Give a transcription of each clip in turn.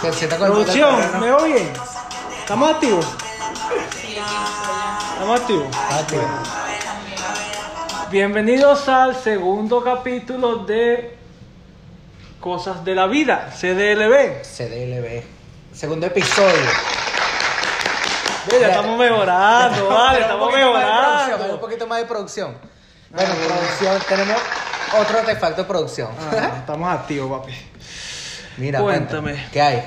Producción, ¿me bien? ¿Estamos activos? ¿Estamos activos? Bienvenidos al segundo capítulo de Cosas de la Vida, CDLB. CDLB. Segundo episodio. Ya estamos mejorando, vale, estamos hay Un mejorando. poquito más de producción. Bueno, Ah, bueno. producción, tenemos otro artefacto de producción. Ah, estamos activos, papi. Mira, Cuéntame. cuéntame. ¿Qué hay?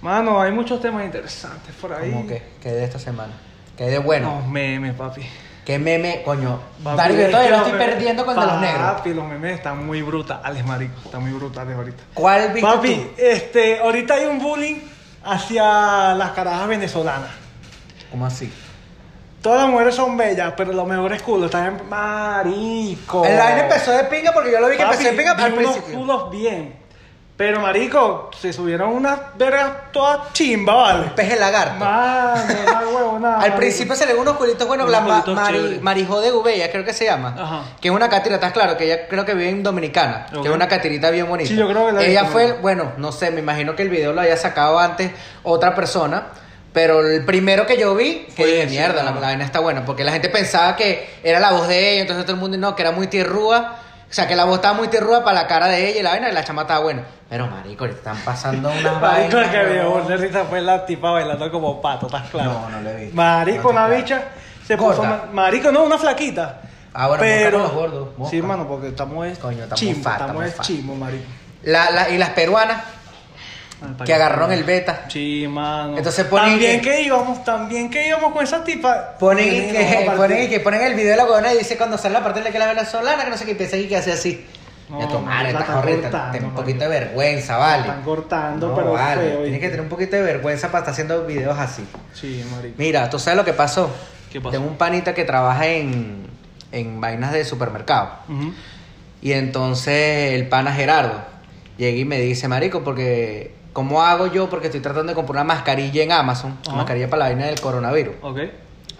Mano, hay muchos temas interesantes por ahí. ¿Cómo que? ¿Qué hay de esta semana? ¿Qué hay de bueno? Los memes, papi. ¿Qué meme, coño? Papi, es que lo estoy memes- perdiendo con el de los negros. Papi, los memes están muy brutales, marico. Están muy brutales ahorita. ¿Cuál viste Papi, tú? este, ahorita hay un bullying hacia las carajas venezolanas. ¿Cómo así? Todas las mujeres son bellas, pero los mejores culos están en marico. El line empezó de pinga porque yo lo vi que Papi, empezó de pinga al unos principio. culos bien. Pero marico, se subieron unas vergas todas chimba, ¿vale? Peje lagarto. Una huevona. Al marico. principio se le unos culitos buenos, Unos la ma- culitos Mari, chéveres. Marijó de Gubella, creo que se llama. Ajá. Que es una catira, estás claro, que ella creo que vive en Dominicana. Ok. Que es una catirita bien bonita. Sí, yo creo que la he Ella visto, fue, ¿no? bueno, no sé, me imagino que el video lo había sacado antes otra persona. Pero el primero que yo vi, que Fue dije, ese, mierda, la vaina está buena. Porque la gente pensaba que era la voz de ella, entonces todo el mundo no, que era muy tierrúa. O sea, que la voz estaba muy tierrúa para la cara de ella y la vaina, y la chama estaba buena. Pero, marico, ahorita están pasando unas Marico, vainas. el que me de risa fue la tipa bailando como pato, ¿estás claro? No, no le vi. Marico, una bicha se puso. Gorda. ma- Marico, no, una flaquita. Ah, bueno, pero. con los gordos, mosca. Sí, mano, porque estamos es Coño, estamos chimbo, fat, estamos estamos es marico. La- la- y las peruanas que agarraron el beta. Sí, mano. Entonces ponen También que- que íbamos, también que íbamos con esa tipa. Ponen, y que, a ponen, y que ponen el video de la huevona y dice cuando sale la parte de la que la venezolana, que no sé qué, piensa y que hace así. No, estás horrible, cortando, ten un poquito de vergüenza, vale. Están cortando, No, pero vale. feo. Tienes que tener un poquito de vergüenza para estar haciendo videos así. Sí, marico. Mira, ¿tú sabes lo que pasó? ¿Qué pasó? Tengo un panita que trabaja en, en vainas de supermercado. Y entonces el pana Gerardo llega y me dice, marico, porque ¿cómo hago yo? Porque estoy tratando de comprar una mascarilla en Amazon, una mascarilla para la vaina del coronavirus. Ok.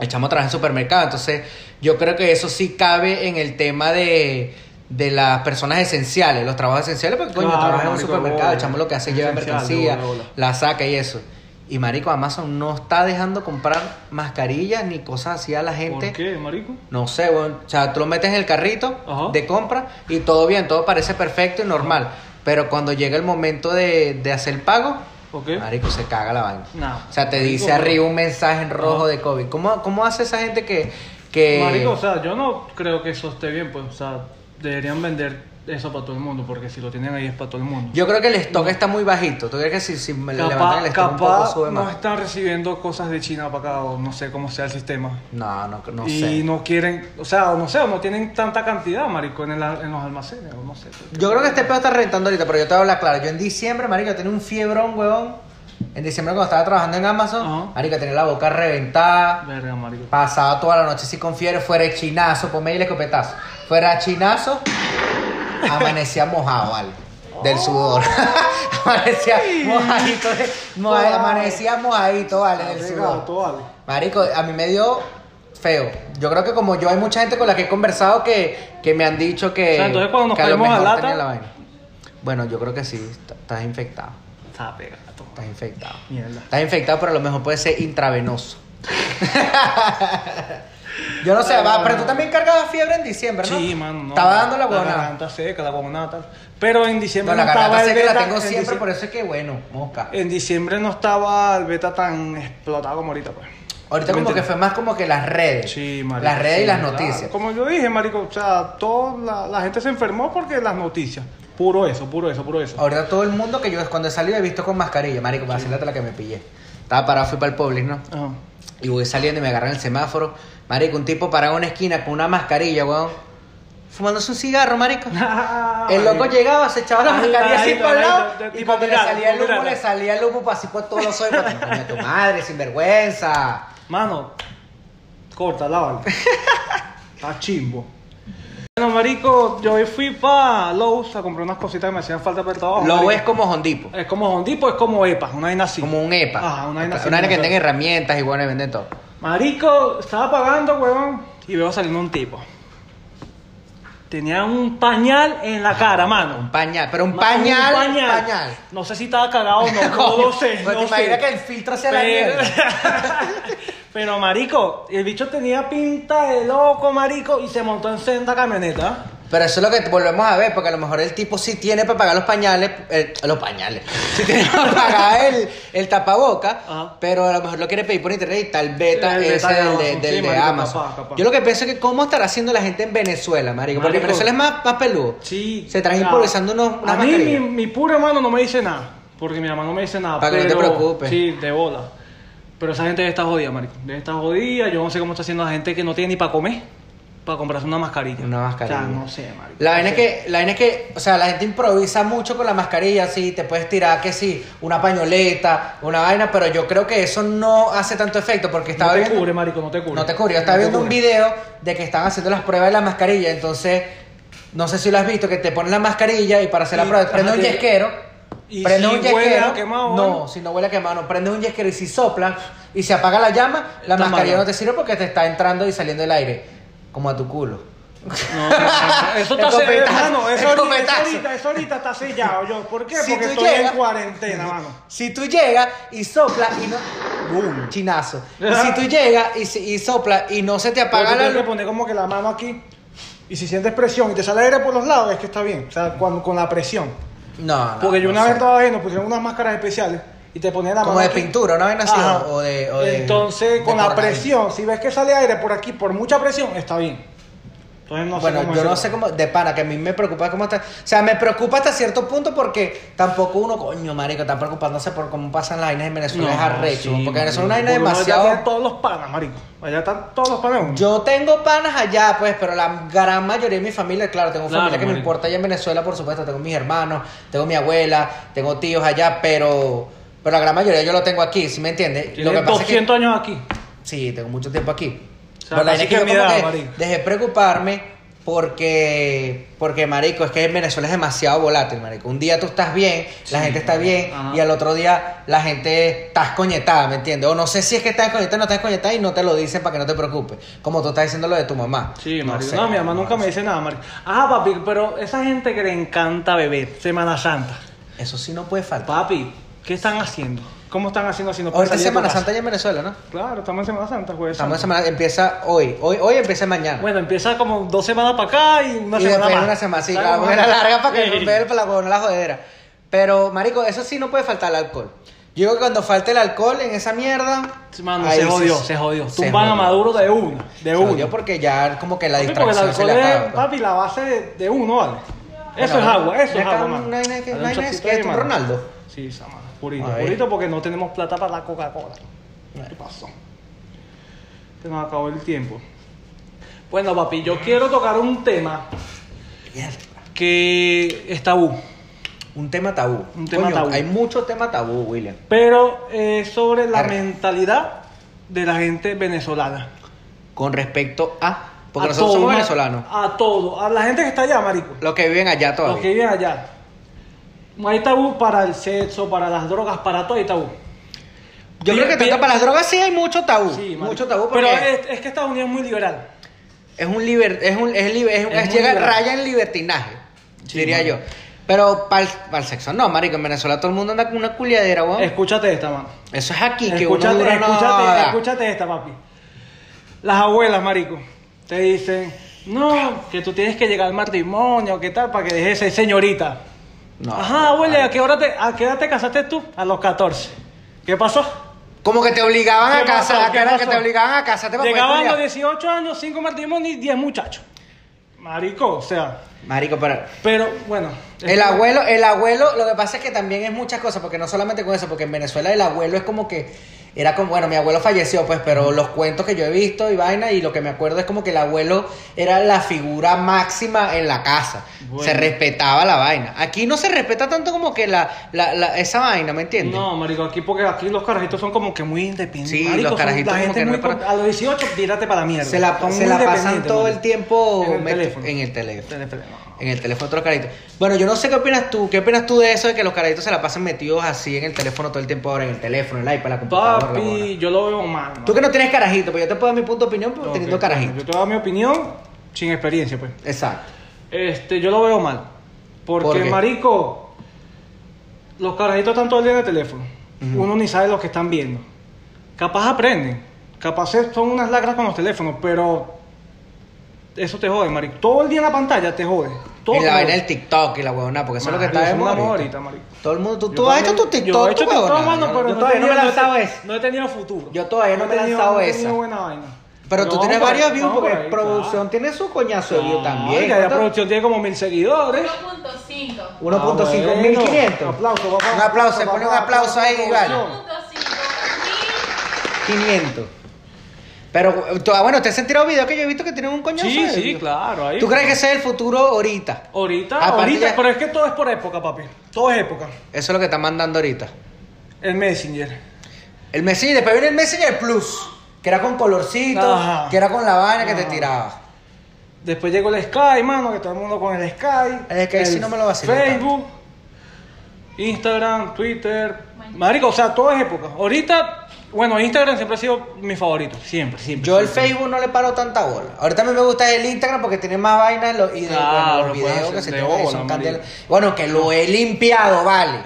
El chamo trabaja en supermercado, entonces yo creo que eso sí cabe en el tema de, de las personas esenciales, los trabajos esenciales, porque coño, Claro, trabaja en un supermercado, el bola. chamo lo que hace es llevar mercancía, bola, bola. la saca y eso. Y marico, Amazon no está dejando comprar mascarillas ni cosas así a la gente. ¿Por qué, marico? No sé, weón. O sea, tú lo metes en el carrito Ajá. de compra y todo bien, todo parece perfecto y normal. Pero cuando llega el momento de, de hacer el pago, marico, se caga la vaina. No. O sea, te Marico, dice arriba un mensaje en rojo de COVID. ¿Cómo, ¿Cómo hace esa gente que... que... Marico, o sea, yo no creo que eso esté bien, pues, o sea, deberían vender eso para todo el mundo, porque si lo tienen ahí es para todo el mundo. Yo creo que el stock está muy bajito. ¿Tú crees que si, si me levantan capaz el stock un poco capaz sube no más? están recibiendo cosas de China para acá, o no sé cómo sea el sistema. No, no, no y sé. no quieren, o sea, o no sé, o no tienen tanta cantidad, marico, en, el- en los almacenes, o no sé. Yo creo que este pedo está reventando ahorita, pero yo te voy a hablar claro. Yo en diciembre, marico, tenía un fiebrón, huevón. En diciembre cuando estaba trabajando en Amazon, Ajá. marico, tenía la boca reventada. Verga, marico. Pasaba toda la noche así con fiebre, fuera de chinazo, ponme ahí el escopetazo. Fuera chinazo, amanecía mojado, ¿vale? Del sudor. amanecía mojadito, de- moja- amanecía mojadito, ¿vale? Del sudor. Marico, a mí me dio feo. Yo creo que como yo hay mucha gente con la que he conversado que, que me han dicho que... O sea, entonces cuando nos que a lo lata- la vaina. Bueno, yo creo que sí, está- estás infectado. Está pegado. Estás infectado. Mierda. Estás infectado, pero a lo mejor puede ser intravenoso. Yo no sé, va, pero tú también cargabas fiebre en diciembre, ¿no? Sí, mano, no. Estaba dando la La huevonada. garganta seca, la huevonada tal. Pero en diciembre No, no, la estaba el seca la tengo en siempre, por eso es que bueno, mosca. En diciembre no estaba el beta tan explotado como ahorita, pues. Ahorita ¿Me como que fue más como que las redes. Sí, marico. Las redes y sí, las claro. noticias. Como yo dije, marico, o sea, toda la, la gente se enfermó porque las noticias. Puro eso, puro eso, puro eso. Ahorita todo el mundo que yo cuando he salido he visto con mascarilla, marico, para decirte la que me pillé. Estaba parado, fui para el Publix, ¿no? Ajá. Y voy saliendo y me agarran el semáforo. Marico, un tipo parado en una esquina con una mascarilla, weón. Fumándose un cigarro, marico. El loco llegaba, se echaba la mascarilla así por el lado. Y cuando le salía el humo, le salía el humo para así por todos los ojos. Coño, tu madre, sinvergüenza. Mano, corta, lávalo. Está chimbo. Bueno, marico, yo hoy fui para Lowe's a comprar unas cositas que me hacían falta para el trabajo. Lo marico. ves como hondipo. Es como Hondipo, es como EPA, una vaina así. Como un EPA. Ajá, una vaina así. Una vaina que tenga herramientas y bueno, y venden todo. Marico, estaba pagando, huevón, y veo saliendo un tipo. tenía un pañal en la cara, mano. Un pañal, pero un Mano, pañal, pañal. No sé si estaba cagado o no, no lo sé. Pues no te imaginas sé. que el filtro sea la Pero, mierda. pero, marico, el bicho tenía pinta de loco, marico, y se montó en senda camioneta. Pero eso es lo que volvemos a ver, porque a lo mejor el tipo sí tiene para pagar los pañales, eh, los pañales, sí tiene para pagar el, el tapaboca, Ajá. pero a lo mejor lo quiere pedir por internet y tal beta El ese beta de del de, Amazon, del sí, de marico, Amazon. capaz, capaz. Yo lo que pienso es que cómo estará haciendo la gente en Venezuela, marico, porque. Venezuela es más, más peludo. Sí. Se sea, improvisando unos, A mí, mi, mi puro hermano no me dice nada. Porque mi mamá no me dice nada. Para que no te preocupes. Sí, de bola. Pero esa gente debe estar jodida, marico. Debe estar jodida. Yo no sé cómo está haciendo la gente que no tiene ni para comer. Para comprarse una mascarilla. Una mascarilla. O sea, no sé, marico. La No vaina, es que, la vaina es que, o sea, la gente improvisa mucho con la mascarilla, sí, te puedes tirar que sí, una pañoleta, una vaina, pero yo creo que eso no hace tanto efecto porque estaba No te viendo... cubre, marico, no te cubre. No te cubre, yo estaba No viendo un video de que están haciendo las pruebas de la mascarilla, entonces, no sé si lo has visto, que te ponen la mascarilla y para hacer la prueba, prende un te- yesquero, y prende si un huele yesquero, a quemado, no, si no huele a quemado, no, prende un yesquero y si sopla y se apaga la llama, la mascarilla malo. no te sirve porque te está entrando y saliendo el aire, como a tu culo. No, no, no, eso está sellado. Eso ahorita, eso escopetazo. ahorita, eso ahorita está sellado. Yo, ¿Por qué? Si Porque estoy llegas- en cuarentena, mano. Si tú llegas y sopla y no. ¡Bum! Chinazo. Y si tú llegas y, y sopla y no se te apaga la tienes que luz. poner como que la mano aquí. Y si sientes presión y te sale aire por los lados, es que está bien. O sea, cuando, con la presión. No. Porque yo una vez estaba viendo, pusieron unas máscaras especiales y te ponían la Como mano. de aquí. pintura, una vaina así, Ajá. o de- o de- Entonces, de con la presión, si ves que sale aire por aquí, por mucha presión, está bien. Entonces, no sé bueno, cómo yo no decirlo. sé cómo, de pana, que a mí me preocupa cómo está. O sea, me preocupa hasta cierto punto porque tampoco uno, coño, marico, está preocupándose por cómo pasan las vainas en Venezuela. es arrecho. sí, porque Venezuela es una marico. vaina ya demasiado. todos los panas, marico. Allá están todos los panas. Yo tengo panas allá, pues, pero la gran mayoría de mi familia, claro, tengo Claro, familia que me marico. importa allá en Venezuela, por supuesto, tengo mis hermanos, tengo mi abuela, tengo tíos allá, pero, pero la gran mayoría yo lo tengo aquí, ¿sí me entiendes? Lo que pasa es que 200 años aquí. sí, tengo mucho tiempo aquí. O sea, Pero la casi vaina es que yo como edad, que marico. dejé preocuparme porque, porque, marico, es que en Venezuela es demasiado volátil, marico. Un día tú estás bien, la gente está bien, ajá. y al otro día la gente está escoñetada, ¿me entiendes? O no sé si es que está escoñetada o no está escoñetada y no te lo dicen para que no te preocupes. Como tú estás diciendo lo de tu mamá. Sí, No marico. sé, No, mi mamá nunca me dice nada, marico. Ah, papi, pero esa gente que le encanta beber, Semana Santa. Eso sí no puede faltar. Papi, ¿qué están haciendo? ¿Cómo están haciendo no pueden Ahorita es Semana? Santa ya en Venezuela, ¿no? Claro, estamos en Semana Santa, jueves. Estamos en semana, empieza hoy. Hoy, hoy empieza mañana. Bueno, empieza como dos semanas para acá y una y semana después más. una semana, larga para que Sí. no vea para la huevona la jodedera. Pero, marico, eso sí no puede faltar el alcohol. Yo digo que cuando falte el alcohol en esa mierda. Mano, se jodió, sí- se jodió. se Tumban a. Maduro de una, de Se jodió porque ya como que la Papi, porque el distracción se le acaba. pues. papi, la base de, de uno, ¿vale? Eso es agua, eso es agua, no hay nada que- Dale no hay. Purito porque no tenemos plata para la Coca-Cola. ¿Qué pasó? Se nos acabó el tiempo. Bueno, papi, yo quiero tocar un tema que es tabú. Un tema tabú. Un tema Coño, tabú. Hay mucho tema tabú, William. Pero es sobre la Arre. mentalidad de la gente venezolana. Con respecto a. Porque A nosotros todo, somos venezolanos. A todo. A la gente que está allá, marico. Los que viven allá todavía. Los que viven allá. Hay tabú para el sexo, para las drogas, para todo hay tabú. Yo creo que tanto para las drogas sí hay mucho tabú. Sí, mucho tabú porque Pero es, es que Estados Unidos es muy liberal. es un liber, es un es, liber- es un- Es es muy llega liberal. raya en libertinaje, Sí, diría yo. Pero para el, sexo no, marico, en Venezuela todo el mundo anda con una culiadera, weón. Escúchate esta, mano. Eso es aquí que Escúchate, uno dura escúchate, escúchate esta, papi. Las abuelas, marico, te dicen, no, que tú tienes que llegar al matrimonio, ¿qué tal? Para que dejes de ser señorita. No, Ajá, abuela, ¿a qué, hora te, ¿a qué edad te casaste tú? A los 14. ¿Qué pasó? Como que te obligaban a ¿Qué pasó? casar, ¿Qué que era que pasó? te obligaban a casarte para Llegaban a los culiar. 18 años, 5 matrimonios y 10 muchachos. Marico, o sea, Marico, pero pero bueno. el abuelo, el abuelo, lo que pasa es que también es muchas cosas, porque no solamente con eso, porque en Venezuela el abuelo es como que era como, bueno, mi abuelo falleció, pues, pero los cuentos que yo he visto y vaina, y lo que me acuerdo es como que el abuelo era la figura máxima en la casa. Bueno. Se respetaba la vaina. Aquí no se respeta tanto como que la, la, la- esa vaina, ¿me entiendes? No, marico, aquí porque aquí los carajitos son como que muy independientes. Sí, Marico, los son- carajitos la como que no para- con- A los 18, tírate para la mierda. Se la, Son se la pasan todo el tiempo En el met- teléfono. en el teléfono. En el teléfono. En el teléfono otro carajito. Bueno, yo no sé qué opinas tú. ¿Qué opinas tú de eso de que los carajitos se la pasan metidos así en el teléfono todo el tiempo ahora? En el teléfono, en el iPad, la computadora. Papi, yo lo veo mal. Tú que no tienes carajito, pues yo te puedo dar mi punto de opinión Ok, teniendo carajito. Yo te voy a dar mi opinión sin experiencia, pues. Exacto. Este, yo lo veo mal. Porque, marico, los carajitos están todo el día en el teléfono. Uno ni sabe lo que están viendo. Capaz aprenden. Capaz son unas lacras con los teléfonos, pero eso te jode, marico. Todo el día en la pantalla te jode. Todo y la vaina del TikTok y la huevona, porque eso es lo que está de moda ahorita. marico. Todo el mundo, tú, tú has hecho tu TikTok, Yo he hecho tu TikTok, mano, pero Yo no, todavía no me he lanzado eso. No he tenido futuro. Yo todavía no me he tenido- lanzado no he esa. tenido buena vaina. Pero tú No, tienes por ahí, varios views no, por porque ahí, producción tiene su coñazo de claro. views también. Oiga, la producción tiene como mil seguidores. 1.5. 1.5 Ah, mil bueno. 500. Aplauso, papá. Un aplauso, se pone un aplauso ahí, Iván. 1.5 500. Pero, ah, bueno, ¿te has tirado videos que yo he visto que tienen un coñazo Sí, sí, claro. Ahí. ¿Tú crees que ese es el futuro ahorita? Ahorita, ahorita, pero es que todo es por época, papi. Todo es época. Eso es lo que están mandando ahorita. El Messenger. El Messenger, después viene el Messenger Plus, que era con colorcito, Ajá. que era con la vaina que te tiraba. Después llegó el Sky, mano, que todo el mundo con el Sky. El Sky sí no me lo vacilo Facebook, Instagram, Twitter. Marico, o sea, todo es época. Ahorita, bueno, Instagram siempre ha sido mi favorito. Siempre, siempre. Yo el siempre. Facebook no le paro tanta bola. Ahorita a mí me gusta el Instagram porque tiene más vainas lo- y de, bueno, los videos que se bola, son candela. Bueno, que lo he limpiado, vale.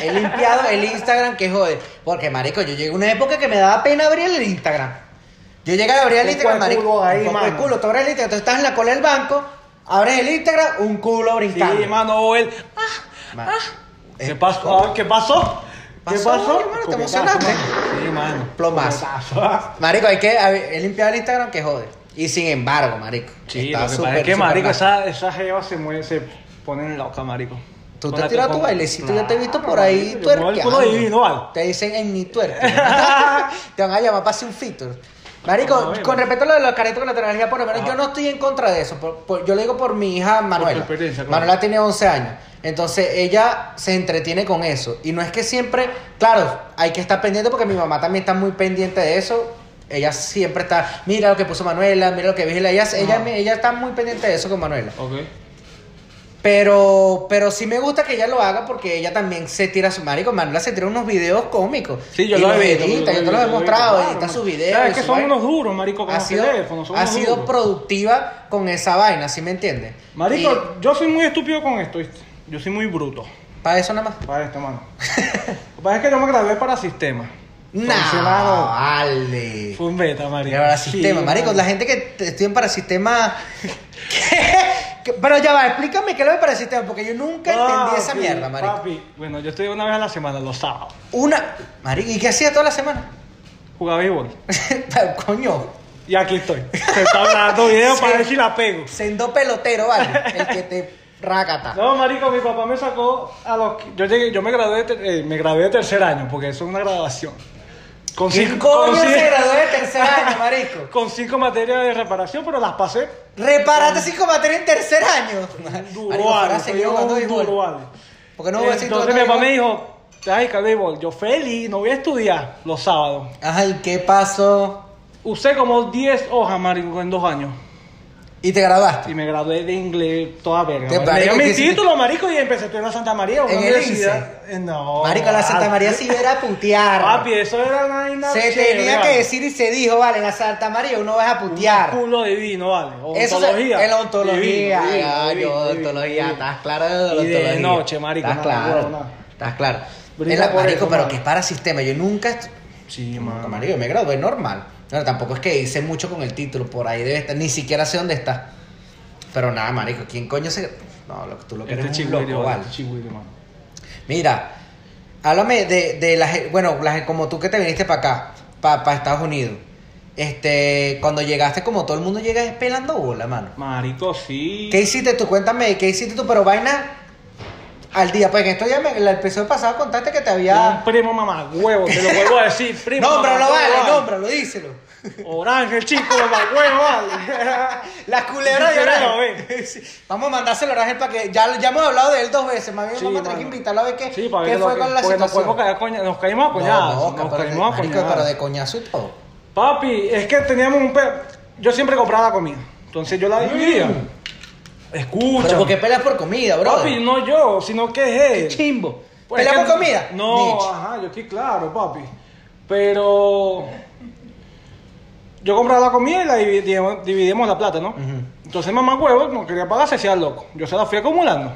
He limpiado el Instagram que jode. Porque, marico, yo llegué a una época que me daba pena abrir el Instagram. Yo llegué a abrir el Instagram, marico. culo ahí, un mano. culo. Tú abres el Instagram, tú estás en la cola del banco, abres el Instagram, un culo brincando. Sí, mano, ¿Qué Eh, pasó? Ah, ¿Qué pasó? ¿Qué Pasó, pasó? hermano, te Coquetazo, emocionaste. Mano. Plomazo. Marico, hay que he limpiado el Instagram que jode. Y sin embargo, marico. Sí, está lo que pasa es que, marico, nice. esa, esa jeva se mueve, se ponen loca, marico. Tú te que tu bailecito, yo te he visto por ahí tuerqueando. Te dicen en mi tuerque. te van a llamar para hacer un feature. Marico, con respecto a lo de los caritos con la tecnología, por lo menos Ah. yo no estoy en contra de eso. yo le digo por mi hija Manuela. Manuela tiene 11 años. Entonces ella se entretiene con eso. Y no es que siempre, claro, hay que estar pendiente porque mi mamá también está muy pendiente de eso. Ella siempre está, mira lo que puso Manuela, mira lo que vigila. Ella, ella, está muy pendiente de eso con Manuela. Ok. Pero, pero sí me gusta que ella lo haga porque ella también se tira su marico. Manuela se tira unos videos cómicos. Sí, yo Y lo he visto. yo te lo los he mostrado, claro, edita sus videos. ¿Sabes y que son vaina. unos duros, marico, con ha los sido, teléfonos? Son ha sido duros. productiva con esa vaina, ¿sí me entiendes? Marico, yo soy muy estúpido con esto, ¿viste? Yo soy muy bruto Para eso nada más. para esto, mano. Lo que pasa es que yo me gradué para sistema. Entonces, No, mano, vale. Fue un beta, marico. para Sí, sistema, marico, la gente que te- estudia para sistema. ¿Qué? ¿Qué? Pero ya va, explícame qué es lo de para sistema, porque yo nunca entendí esa Papi, mierda, marico. Papi, bueno, yo estudié una vez a la semana, los sábados. Una. Marico, ¿y qué hacía toda la semana? Jugaba béisbol. Coño. Y aquí estoy. Te está hablando video Sí. para ver si la pego. Sendo pelotero, ¿vale? El que te racata. No, marico, mi papá me sacó a los... Yo llegué, yo me gradué, de, eh, me gradué de tercer año, porque eso es una graduación. Con ¿Quién cinco, coño con se cinco- graduó de tercer año, marico? con cinco materias de reparación, pero las pasé. Reparaste cinco materias en tercer año. Duro, Marico, vale, fuera a seguir jugando fue un béisbol. duro, vale. ¿Por qué no voy a seguir Entonces mi papá me dijo, ay, que béisbol. Yo feliz, no voy a estudiar los sábados. Ay, ¿qué pasó? Usé como 10 hojas, marico, en dos años. ¿Y te graduaste? Y me gradué de inglés toda verga. Te marico. Me dio mi título, marico, y empecé a estudiar en la Santa María, una ¿En el universidad. Eh, No. Marico, la Santa. María sí era putear. Papi, eso era una vaina Se chévere, tenía vale. que decir y se dijo, vale, en la Santa María uno va a putear. Un culo divino, vale. Eso Ontología. en la ontología. Divino, divino, Ay, divino, yo, ontología, estás claro de la Y de ontología. noche, marico, Estás claro. Estás claro. En la- marico, eso, pero que es para sistema. Yo nunca. Sí, marico, me gradué normal. No, tampoco es que hice mucho con el título, por ahí debe estar, ni siquiera sé dónde está. Pero nada, marico, ¿quién coño se.? No, lo, tú lo que Este eres un loco, vale. este. Mira, háblame de, de la gen- bueno, la gen- como tú que te viniste para acá, para Estados Unidos. Este, cuando llegaste, como todo el mundo llega es pelando bola, mano. Marico, sí. ¿Qué hiciste tú? Cuéntame, ¿qué hiciste tú? Pero vaina al día. Pues en esto ya me, el episodio pasado contaste que te Un había. primo mamá, huevo, te lo vuelvo a decir, primo. Nómbralo, mamá, vale, nómbralo, díselo. Orange, el chico, mamá, huevo, vale. La culebra de Orange. Sí. Vamos a mandárselo a Orange para que. Ya, ya hemos hablado de él dos veces. Más bien Sí, vamos a tener que invitarlo a ver qué, Sí, para qué fue que- con la nos, situación. podemos caer a coña- nos caímos a coñazos. No, nos pero, caímos a marico, coñazos. pero de coñazo y todo. Papi, es que teníamos un pe... Yo siempre compraba comida. Entonces yo la dividía. Mm. Escucha. Pero porque peleas por comida, bro. Papi, no yo, sino que es él. Chimbo. Pues ¿Peleas es que- por comida? No. Nietzsche. ajá, yo estoy claro, papi. Pero. yo compraba la comida y la dividíamos, dividíamos la plata, ¿no? Ujú. Entonces mamá huevo no quería pagar, se hacía loco. Yo se la fui acumulando.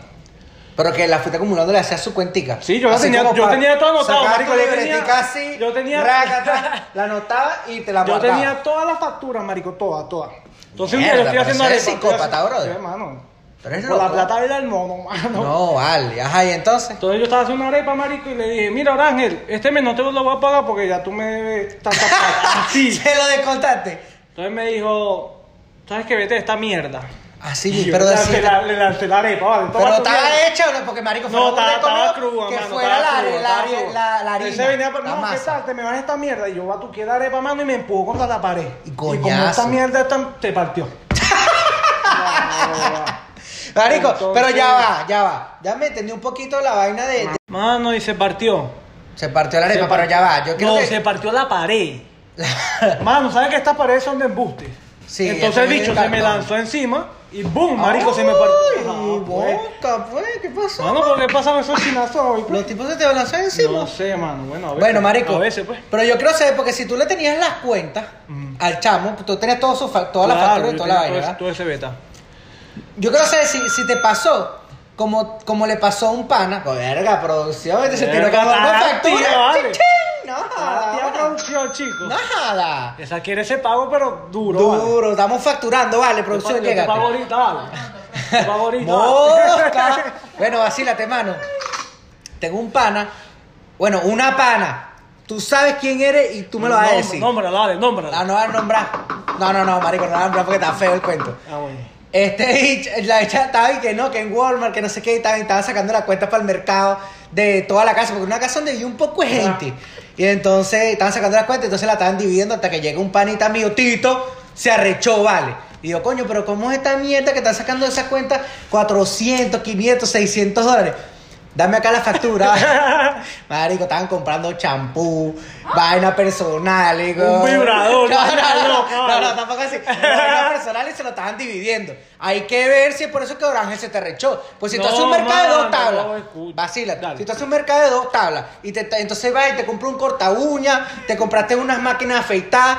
Pero que la fuiste acumulando le hacías su cuentica. Sí, yo la tenía- yo tenía todo anotado, marico, yo tenía- así, yo tenía- la anotaba y te la Yo tenía todas las facturas, marico, todas, todas. Entonces Mierda, yo estoy haciendo arepa. es psicópata, brother. Sí, hermano. Pero Por la loco. plata era el mono, mano. No, vale. Ajá, y entonces. Entonces yo estaba haciendo una arepa, marico, y le dije, mira, Ángel, este mes no te lo voy a pagar porque ya tú me debes tanta plata. Así. Se lo descontaste. Entonces me dijo, ¿sabes qué? Vete de esta mierda. Así, Y yo pero lancé, decía. la, le lancé la arepa, ¿vale? Pero estaba hecha no, porque marico fue No, estaba, estaba cruda, Que mano, fuera estaba la, cruda, la, estaba la, la, la harina. Ese venía, pero la no, ¿qué tal? Te me vas esta mierda. Y yo batuqué la arepa, mano, y me empujó contra la pared. Y como esta mierda esta- te partió. Marico, Entonces- pero ya va, ya va. Ya me entendí un poquito la vaina de. Mano, y se partió. Se partió la arepa, Se pero ya va. Yo creo no, que. se partió la pared. Mano, ¿sabes que estas paredes son de embuste? Sí, Entonces el bicho se me lanzó encima y ¡boom! Marico, se me partió. Ay, Ajá, pues. boca, pues, ¿qué pasó? Mano, ¿por qué pasan esos chinazos hoy? pues? Los tipos se te lanzan encima. No sé, mano. Bueno, a veces. Bueno, marico. A veces, pues. Pero yo quiero saber, porque si tú le tenías las cuentas Ujú. al chamo, tú tenías todo su fa- toda la Claro, factura y toda la vaina. todo ese- ¿verdad? Todo ese beta. Yo quiero saber si, si te pasó como, como le pasó a un pana. Verga, producción, este se tiró como una factura. tío, vale. No Ah, tía joda. producción, chico. Nada. Esa quiere ese pago, pero duro. vale. Duro, estamos facturando, vale, producción, yo te pago ahorita, vale. Te pago ahorita. Mosca. Bueno, vacílate, mano. Tengo un pana. Bueno, una pana. Tú sabes quién eres y tú me lo vas a decir. Nómbrala, dale, nómbrala. No, no vas a nombrar. No, no, no, marico, no vas a nombrar porque está feo el cuento. Ah, bueno. Este, la hecha estaba y que no, que en Walmart, que no sé qué, y estaban, estaban sacando la cuenta para el mercado de toda la casa, porque una casa donde vivía un poco de gente. Y entonces estaban sacando la cuenta, entonces la estaban dividiendo hasta que llega un panita mío, Tito, se arrechó, vale. Y yo, coño, pero ¿cómo es esta mierda que están sacando de esa cuenta 400, 500, 600 dólares? Dame acá la factura. Marico, estaban comprando champú, vaina personal, digo. Un vibrador, No, no, no, no, no, tampoco así. Vaina personal y se lo estaban dividiendo. Hay que ver si es por eso que Orange se te rechó. Pues si tú No, haces un mercado de dos tablas, no, vacila. Si tú haces un mercado de dos tablas y te, entonces vas y te compras un corta uña, te compraste unas máquinas afeitadas,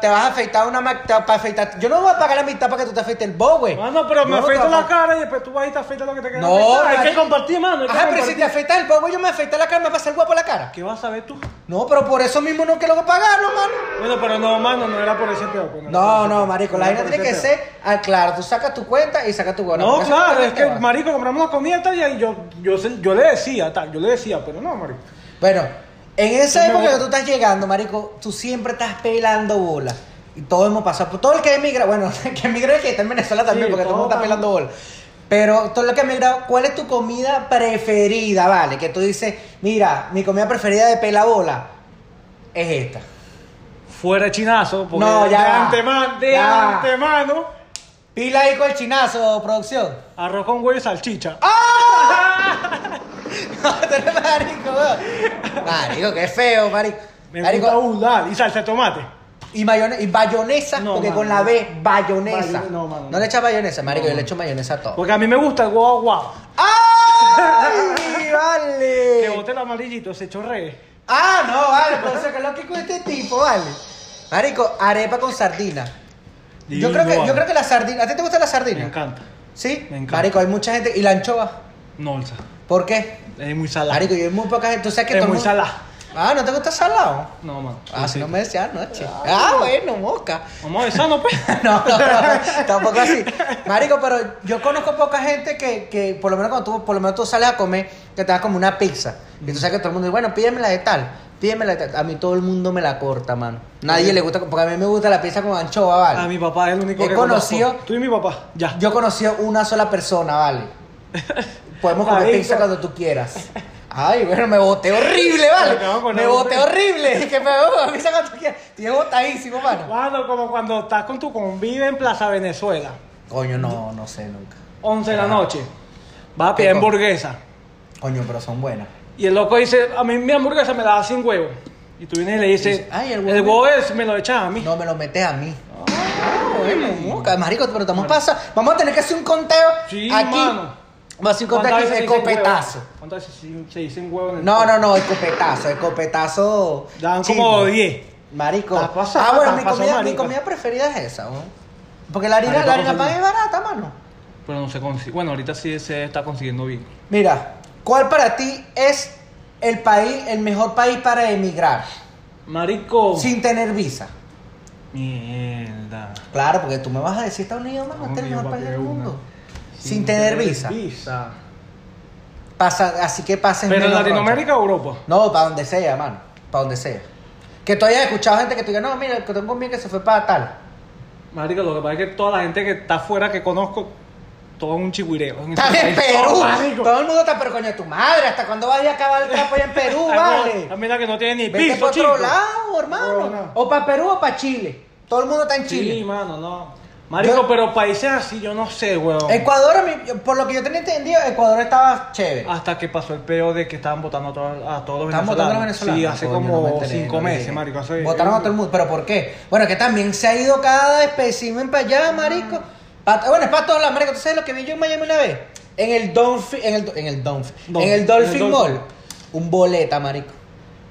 te vas a afeitar una máquina para afeitar. Yo no voy a pagar la mitad para que tú te afeites el bow, güey. Mano, pero me no afeito la cara y después tú vas y te afeitas lo que te queda. No, hay que compartir, mano. Pero si te afeitas el bow, yo me afeité la cara, me pasa el guapo la cara. ¿Qué vas a saber tú? No, pero por eso mismo no quiero pagarlo, mano. Bueno, pero no, mano, no era por ese peor. pues, No, no, peor. marico, la vaina tiene que ser, ah, claro, tú sacas tu cuenta y sacas tu cuenta. No, claro, es que, va. marico, compramos la comida y tal, y yo, yo, le decía, tal, yo le decía, pero no, marico. Bueno, en esa época que tú estás llegando, marico, tú siempre estás pelando bola. Y todos hemos pasado, todo el que emigra, bueno, que emigra el que está en Venezuela también, Sí, porque todo el mundo está pelando bola. Pero todo lo que ha emigrado, ¿cuál es tu comida preferida, vale? Que tú dices, mira, mi comida preferida de pela bola es esta. Fuera chinazo, porque No, ya de va. antemano, de Ya. antemano, Pila ahí con el chinazo, producción. arroz con huevo y salchicha. No, tú eres marico. Marico, qué feo, marico. Me Marico, gusta. Y salsa de tomate. Y, mayone- y bayonesa, No, porque mano. con la B, bayonesa. Bayone- no, mano, no le echas bayonesa, marico, No, yo le echo mayonesa a todo. Porque a mí me gusta el guau guau. ¡Ay, Que vale! bote el amarillito, se chorree. Ah, no, vale, pero ¿qué es lo que con este tipo, vale? Marico, arepa con sardina. Yo creo, que, yo creo que la sardina. ¿A ti te gusta la sardina? Me encanta. ¿Sí? Me encanta. Marico, hay mucha gente. ¿Y la anchoa? No, Olsa. ¿Por qué? Es muy salada. Marico, yo hay muy poca gente. ¿Tú sabes que es todo muy mundo- salada. Ah, ¿no te gusta salado? No, mano. Ah, si no me decías anoche. Ah, bueno, moca. Vamos a besarnos, pues. No, no, no, tampoco así. Marico, pero yo conozco poca gente que, que por lo menos cuando tú, por lo menos tú sales a comer, que te das como una pizza. Y tú sabes que todo el mundo dice, bueno, pídemela de tal, pídemela de tal. A mí todo el mundo me la corta, mano. Nadie le gusta, porque a mí me gusta la pizza con anchoa, ¿vale? A mi papá es el único He que conocido- conozco. Tú y mi papá. Ya. Yo conocí a una sola persona, ¿vale? Podemos comer Marico. pizza cuando tú quieras. Ay, bueno, me boté horrible, ¿vale? No, Me boté horrible. Que me pizza cuando tú quieras. Estoy botadísimo, mano. Mano, como cuando estás con tu convive en Plaza Venezuela. Coño, no, no sé nunca. 11 de la Ah. noche. Vas a pedir hamburguesa. Coño, pero son buenas. Y el loco dice, a mí mi hamburguesa me la da sin huevo. Y tú vienes y le dices, Dice, "Ay, el el huevo huevo, es, me lo echas a mí. No me lo metes a mí. Ah, bueno, moca, marico, pero estamos pasando. Vamos a tener que hacer un conteo Sí, aquí. mano. Vamos a hacer un conteo ¿Cuántas veces se dicen escopetazo. huevo? ¿Cuántas veces se- se dicen huevo en el No, no, no, escopetazo, escopetazo. Dan chimbo. como 10. Marico. Pasado, ah, bueno, mi comida, mi marico. comida preferida es esa, ¿no? Porque la harina, la harina pan es barata, mano. Pero no se consigue. Bueno, ahorita sí se está consiguiendo bien. Mira, ¿cuál para ti es el país, el mejor país para emigrar Marico. sin tener visa? Mierda. Claro, porque tú me vas a decir Estados Unidos, mano, este es el mejor país del mundo. una. Sin, tener visa. Visa. Pasa, así que pasen Pero en Latinoamérica o Europa. No, para donde sea, mano. Para donde sea. Que tú hayas escuchado gente que te diga, no, mira, que tengo un bien que se fue para tal. Marico, lo que pasa es que toda la gente que está afuera que conozco, todo es un chigüireo. en Está este en. Perú. Todo, el mundo está, pero coño, tu madre, ¿hasta cuándo vas a ir a acabar el trapo allá en Perú, Ay, vale? no, Mira que no tiene ni Vete piso, para chico. otro lado, hermano. No, no. O para Perú o para Chile. Todo el mundo está en Sí, Chile. mano, no. Marico, pero países así, yo no sé, weón. Ecuador, a mí- por lo que yo tenía entendido, Ecuador estaba chévere. Hasta que pasó el peo de que estaban votando a, todos- a todos los Estaban votando a los venezolanos. venezolanos. Sí, hace Coño, como no me enteré, cinco no meses, llegué. marico. hace- Votaron a todo el mundo. ¿Pero por qué? Bueno, que también se ha ido cada espécimen para allá, marico. Pa- bueno, es para todos lados, marico. ¿Tú sabes lo que vi yo en Miami una vez? En el Dolphin, en el, en el Dolphin, Dolphin, en el Dolphin en el Mall. Un boleta, marico.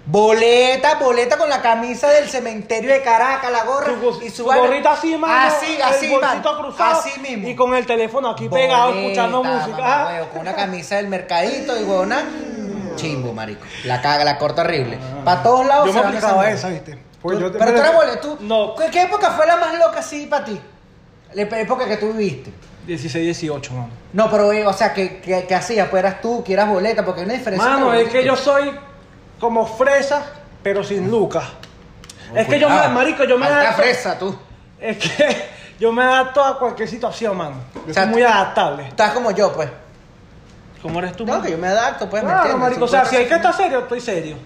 Boleta, boleta con la camisa del cementerio de Caracas, la gorra Su, y su, gorrita así, mano. Así, así, el bolsito mano. cruzado. Así mismo. Y con el teléfono aquí pegado, Boleta, escuchando música. mamá, Ah. huevo, con una camisa del mercadito y huevona. Chimbo, marico. La caga, la corta horrible. Para todos lados Yo se me van aplicaba esa. ¿viste? Porque Tú- yo te- pero tú eras boleto, tú. No. ¿Qué, qué época fue la más loca así para ti? La época que tú viviste. 16, 18, mano. No, pero, eh, o sea, que, que, que hacías, pues eras tú, que eras boleta, porque hay una diferencia. Mano, es que yo boleta soy como fresa, pero sin lucas. es que yo me, marico, yo me adapto. fresa, tú. Es que yo me adapto a cualquier situación, mano. Yo O sea, soy muy adaptable. Estás como yo, pues. ¿Cómo eres tú, No, mano? que yo me adapto, pues, ¿me Claro, entiendes? marico. O sea, si hay que 50. estar serio, estoy serio.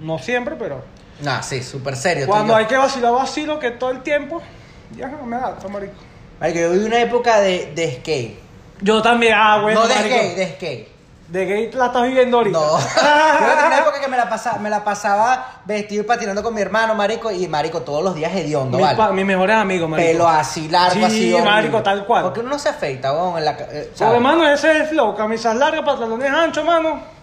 No siempre, pero. Nah, sí, súper serio. Cuando yo. hay que vacilar, vacilo, que todo el tiempo. Ya no me adapto, marico. Marico, yo viví una época de, de skate. Yo también, ah, bueno. no de marico. skate, de skate. De gay la estás viviendo ahorita. No. Yo una época que me la, pasaba, me la pasaba vestido y patinando con mi hermano, marico, y marico, todos los días hediondo, mis, ¿vale? mis mejores amigos, marico. Pelo así largo, Sí, así. horrible. marico, tal cual. Porque uno no se afeita, weón, en la... eh, mano, ese es el flow. Camisas largas, pantalones anchos, mano.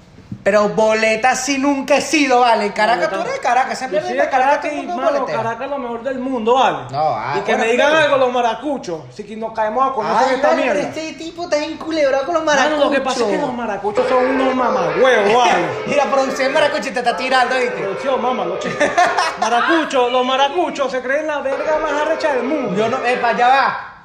Pero boleta sí nunca he sido, ¿vale? Caracas, tú eres de Caracas, siempre soy de Caracas, Caracas y, mano, es lo mejor del mundo, ¿vale? No, ah, y que bueno, me digan pero- algo los maracuchos. Si que nos caemos a conocer Ay, esta vale, pero mierda. este tipo está enculebrado con los Mano, maracuchos. lo que pasa es que los maracuchos son unos mamagüevos, ¿vale? La producción de maracucho te está tirando, ¿viste? Producción, mamá, los. Maracuchos, los maracuchos se creen la verga más arrecha del mundo. Yo no, eh, para allá va.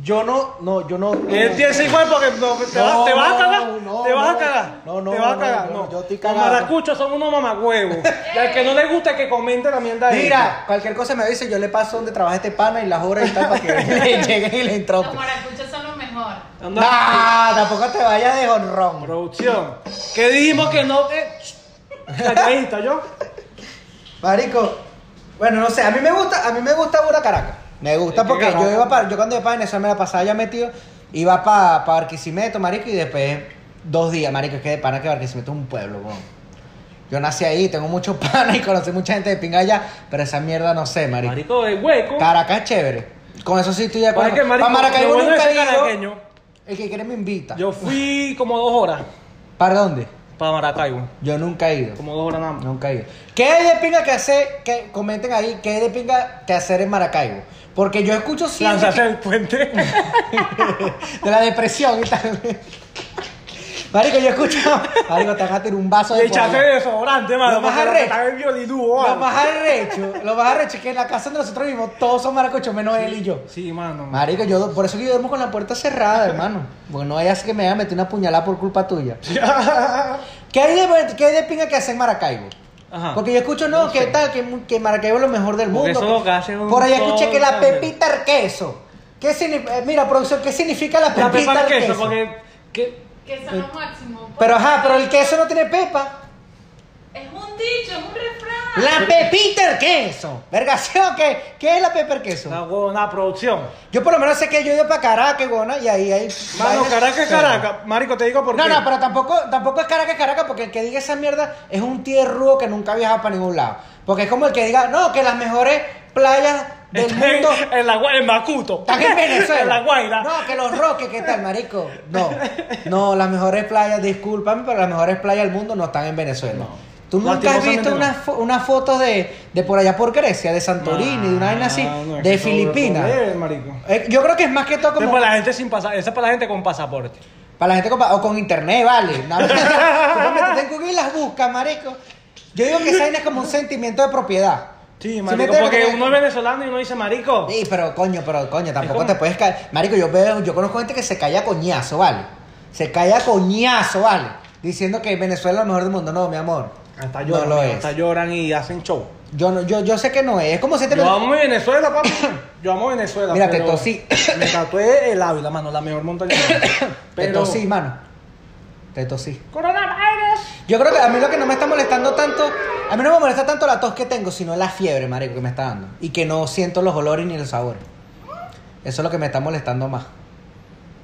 Yo no, no, yo no. Él tiene ese igual porque no, te, No, vas, te vas a no, cagar. no, te vas a no. cagar. No, no, te vas a no, cagar. no, No, yo estoy Los cagado. maracuchos son unos mamagüevos. y al que no le gusta que comente la mierda de Mira, cualquier cosa me dice, yo le paso donde trabaja este pana y las horas y tal para que le lleguen y le Los entrope. maracuchos son lo mejor. Anda. Nah, tampoco te vayas de honrón. Producción. ¿Qué dijimos que no? Eh, calladita, yo. Marico, bueno, no sé, a mí me gusta, a mí me gusta Bura Caracas. Me gusta porque yo iba para, yo cuando iba para Venezuela me la pasaba ya metido, iba para pa Barquisimeto, marico, y después dos días, marico, es que de pana que Barquisimeto es un pueblo, weón. Yo nací ahí, tengo muchos panas y conocí mucha gente de pinga allá, pero esa mierda no sé, marico. Marico de hueco. Caracas es chévere. Con eso sí estoy de acuerdo. Para Maracaibo bueno nunca he ido. caraqueño, El que quiere me invita. Yo fui como dos horas ¿Para dónde? para Maracaibo. Yo nunca he ido. Como dos horas nada más. Nunca he ido. ¿Qué hay de pinga que hacer? Que comenten ahí, ¿qué hay de pinga que hacer en Maracaibo? Porque yo escucho siempre Lanzarse el puente. de la depresión y tal. Marico, yo escucho. Marico, te tirar un vaso de echaste polla. desodorante, mano. Lo más arrecho. Lo más arrecho, lo más arrecho es que en la casa de nosotros mismos todos son maracuchos, menos él y yo. Sí, mano. Marico, yo por eso que yo duermo con la puerta cerrada, hermano. Porque no vayas que me vaya a meter una puñalada por culpa tuya. ¿Qué hay de, qué hay de pinga que hacer en Maracaibo? Ajá. Porque yo escucho, no, ¿qué tal? Que, que Maracaibo es lo mejor del Porque mundo. eso lo que hace un Por ahí escuché que la pepita al queso. ¿Qué significa? eh, Mira, producción, ¿qué significa la pepita, La pepa al de queso? queso, porque. Que son lo máximo. Pero ajá, pero el queso no tiene pepa. Es un dicho, es un refrán. La pepita al queso. Vergación, ¿qué? ¿Qué es la pepa al queso? La huevona producción. Yo por lo menos sé que yo he ido para Caracas, gona, y ahí hay... Mano, Caracas. Caracas. Marico, te digo por No, qué. no, pero tampoco, tampoco es Caracas, Caracas, porque el que diga esa mierda es un tierrudo que nunca ha viajado para ningún lado. Porque es como el que diga, no, que las mejores playas del Está mundo en, en la Guaira, en Macuto. están en Venezuela. en la Guaira. No, que los roques, ¿qué tal, marico? No, no, las mejores playas, discúlpame, pero las mejores playas del mundo no están en Venezuela. ¿Tú nunca has visto no. una, fo- una foto de, de por allá por Grecia, de Santorini, de una vaina así, de Filipinas? Eh, yo creo que es más que todo como para la gente sin pasar, esa es para la gente con pasaporte. para la gente con, o con internet, vale. Tú te y las buscas, marico. Yo digo que esa vaina es como un sentimiento de propiedad. Sí, ¿Sí marico, porque uno es venezolano y uno dice marico. Sí, pero coño, pero coño, tampoco como- te puedes caer. Marico, yo veo, yo conozco gente que se cae a coñazo, ¿vale? Se cae a coñazo, ¿vale? Diciendo que Venezuela es lo mejor del mundo. No, mi amor. Hasta no lloran, lo es. hasta lloran y hacen show. Yo, no, yo, yo sé que no es. Es como si te Yo amo Venezuela, papi. Yo amo Venezuela. Mira, te tosí. Me tatué el Ávila, mano, la mejor montaña. Te tosí, mano. Te tosí. Coronavirus. Yo creo que a mí lo que no me está molestando tanto, a mí no me molesta tanto la tos que tengo, sino la fiebre, marico, que me está dando. Y que no siento los olores ni los sabores. Eso es lo que me está molestando más.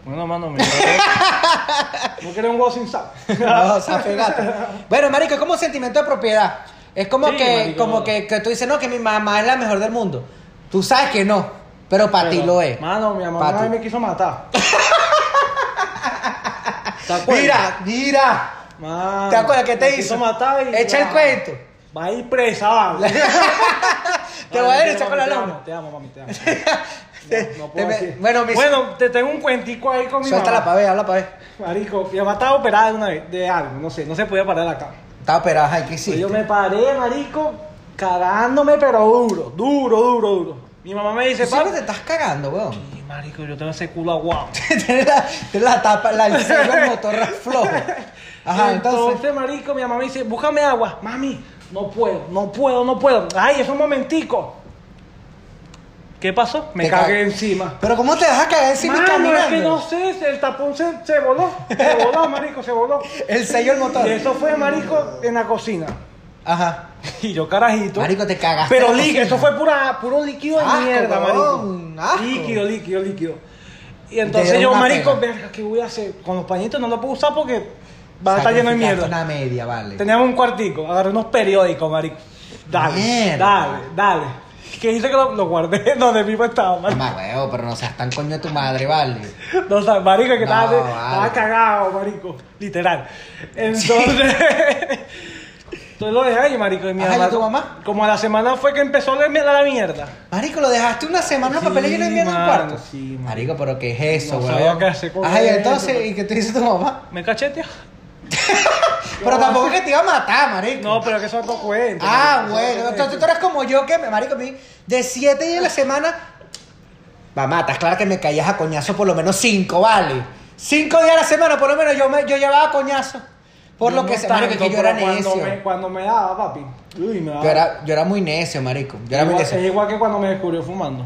Bueno, mano, me No quiero un huevo sin sal. No, gato. Bueno, marico, es como un sentimiento de propiedad. Es como Sí, que, marico. como que, que tú dices, no, que mi mamá es la mejor del mundo. Tú sabes que no, pero para ti Pero, lo es. Mano, mi mamá Pa' una vez me quiso matar. ¿Te acuerdas? Mira, mira. Mano, ¿Te acuerdas qué te me hizo? quiso matar y. Echa el cuento. Va a ir presa, vale. Te voy a dar echar con la loma. Te amo, mami, te amo. No puedo decir. bueno, te tengo un cuentico ahí con mi Suéltala mamá. pa' ver, habla pa' ver. Marico, mi mamá estaba operada de una vez, de algo, no sé, no se podía parar la cama. Estaba operada, ¿qué hiciste? Yo me paré, marico, cagándome, pero duro, duro, duro, duro. Mi mamá me dice, Tú siempre te estás cagando, weón. Sí, marico, yo tengo ese culo aguado. Tienes la, tienes la tapa, la, del motor flojo. Ajá, entonces. entonces, marico, mi mamá me dice, búscame agua. Mami, no puedo, no puedo, no puedo. Ay, es un momentico. ¿Qué pasó? Me cagué ca- encima. Pero ¿cómo te vas a cagar encima Mano, es caminando? que no sé, el tapón se, se voló. Se voló, marico, se voló. El sello del motor. Y eso fue, marico, en la cocina. Ajá. Y yo, carajito. Marico, te cagaste. Pero líquido, eso fue pura, puro líquido de Asco, mierda, marico. asco. Líquido, líquido, líquido. Y entonces yo, marico, verga, ¿qué voy a hacer? Con los pañitos no lo puedo usar porque va a estar lleno de mierda. Una media, vale. Teníamos un cuartico, agarré unos periódicos, marico. Dale, Mierda. dale, dale. Que hice que lo, lo guardé donde mismo estaba, marico. Mamá, huevo, pero no seas tan coño de tu madre, vale. No, o sea, marico, que estaba, vale. estaba cagado, marico. Literal. Entonces. Entonces lo dejé ahí, marico. Y mi Ajá, ¿y mamá, tu mamá? Como a la semana fue que empezó a leerme la mierda. Marico, lo dejaste una semana los Sí, papeles llenos de mierda en el cuarto. sí. Marico, pero ¿qué es eso, No huevón? sabía qué hacer con Ajá, y entonces, ¿y qué te dice tu mamá? ¿Me cachetea? Pero tampoco es que te iba a matar, marico. No, pero que eso es. Ah, marico, eso es bueno. Entonces tú eres como yo que, me- marico, a mí, de siete días a la semana, mamá, estás clara que me caías a coñazo por lo menos cinco, ¿vale? Cinco días a la semana, por lo menos, yo, me, yo llevaba coñazo. Por Yo lo que no sea, marico, es que yo era cuando necio. me, cuando me daba, papi. Uy, me daba. Yo era, yo era muy necio, marico. Yo era muy igual, es necio. igual que cuando me descubrió fumando.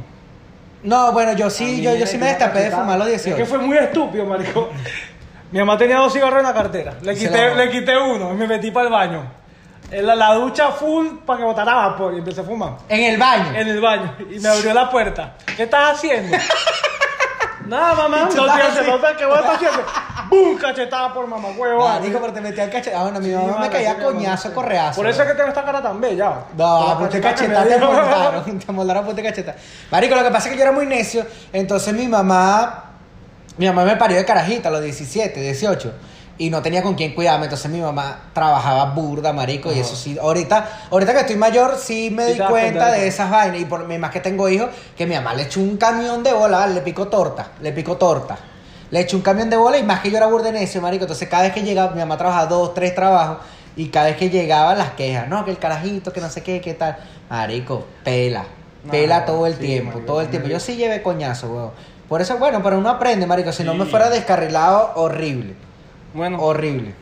No, bueno, yo A sí, yo, yo sí me destapé de fumar a los Es 18. que fue muy estúpido, marico. Mi mamá tenía dos cigarros en la cartera. Le quité, le quité uno y me metí para el baño. En la, la ducha full para que botara vapor y empecé a fumar. En el baño. En el baño. Y me abrió la puerta. ¿Qué estás haciendo? Nada, mamá. ¿Qué No te no sé qué voy a estar haciendo. ¡Bum! Cachetada por mamá, huevo. Marico, pero te metí al cachetado. Ah, bueno, mi Sí, mamá me caía sí, mi mamá, coñazo, correazo. Por eso es que tengo esta cara tan bella. No, pues te cachetada te moldaron, te moldaron, pues te cachetaste. Marico, lo que pasa es que yo era muy necio, entonces mi mamá, mi mamá me parió de carajita a los 17, 18, y no tenía con quién cuidarme, entonces mi mamá trabajaba burda, marico, y eso sí, ahorita, ahorita que estoy mayor, sí me di cuenta cuenta de esas vainas, y por más que tengo hijos, que mi mamá le echó un camión de bola, le picó torta, le picó torta. Le echó un camión de bola y más que yo era burda marico. Entonces cada vez que llegaba, mi mamá trabajaba dos, tres trabajos. Y cada vez que llegaba las quejas, no, que el carajito, que no sé qué, qué tal. Marico, pela. No, Pela todo el sí, tiempo, todo el tiempo. Yo sí llevé coñazo, weón. Por eso, bueno, pero uno aprende, marico. Si no me fuera descarrilado, horrible. Bueno. Horrible.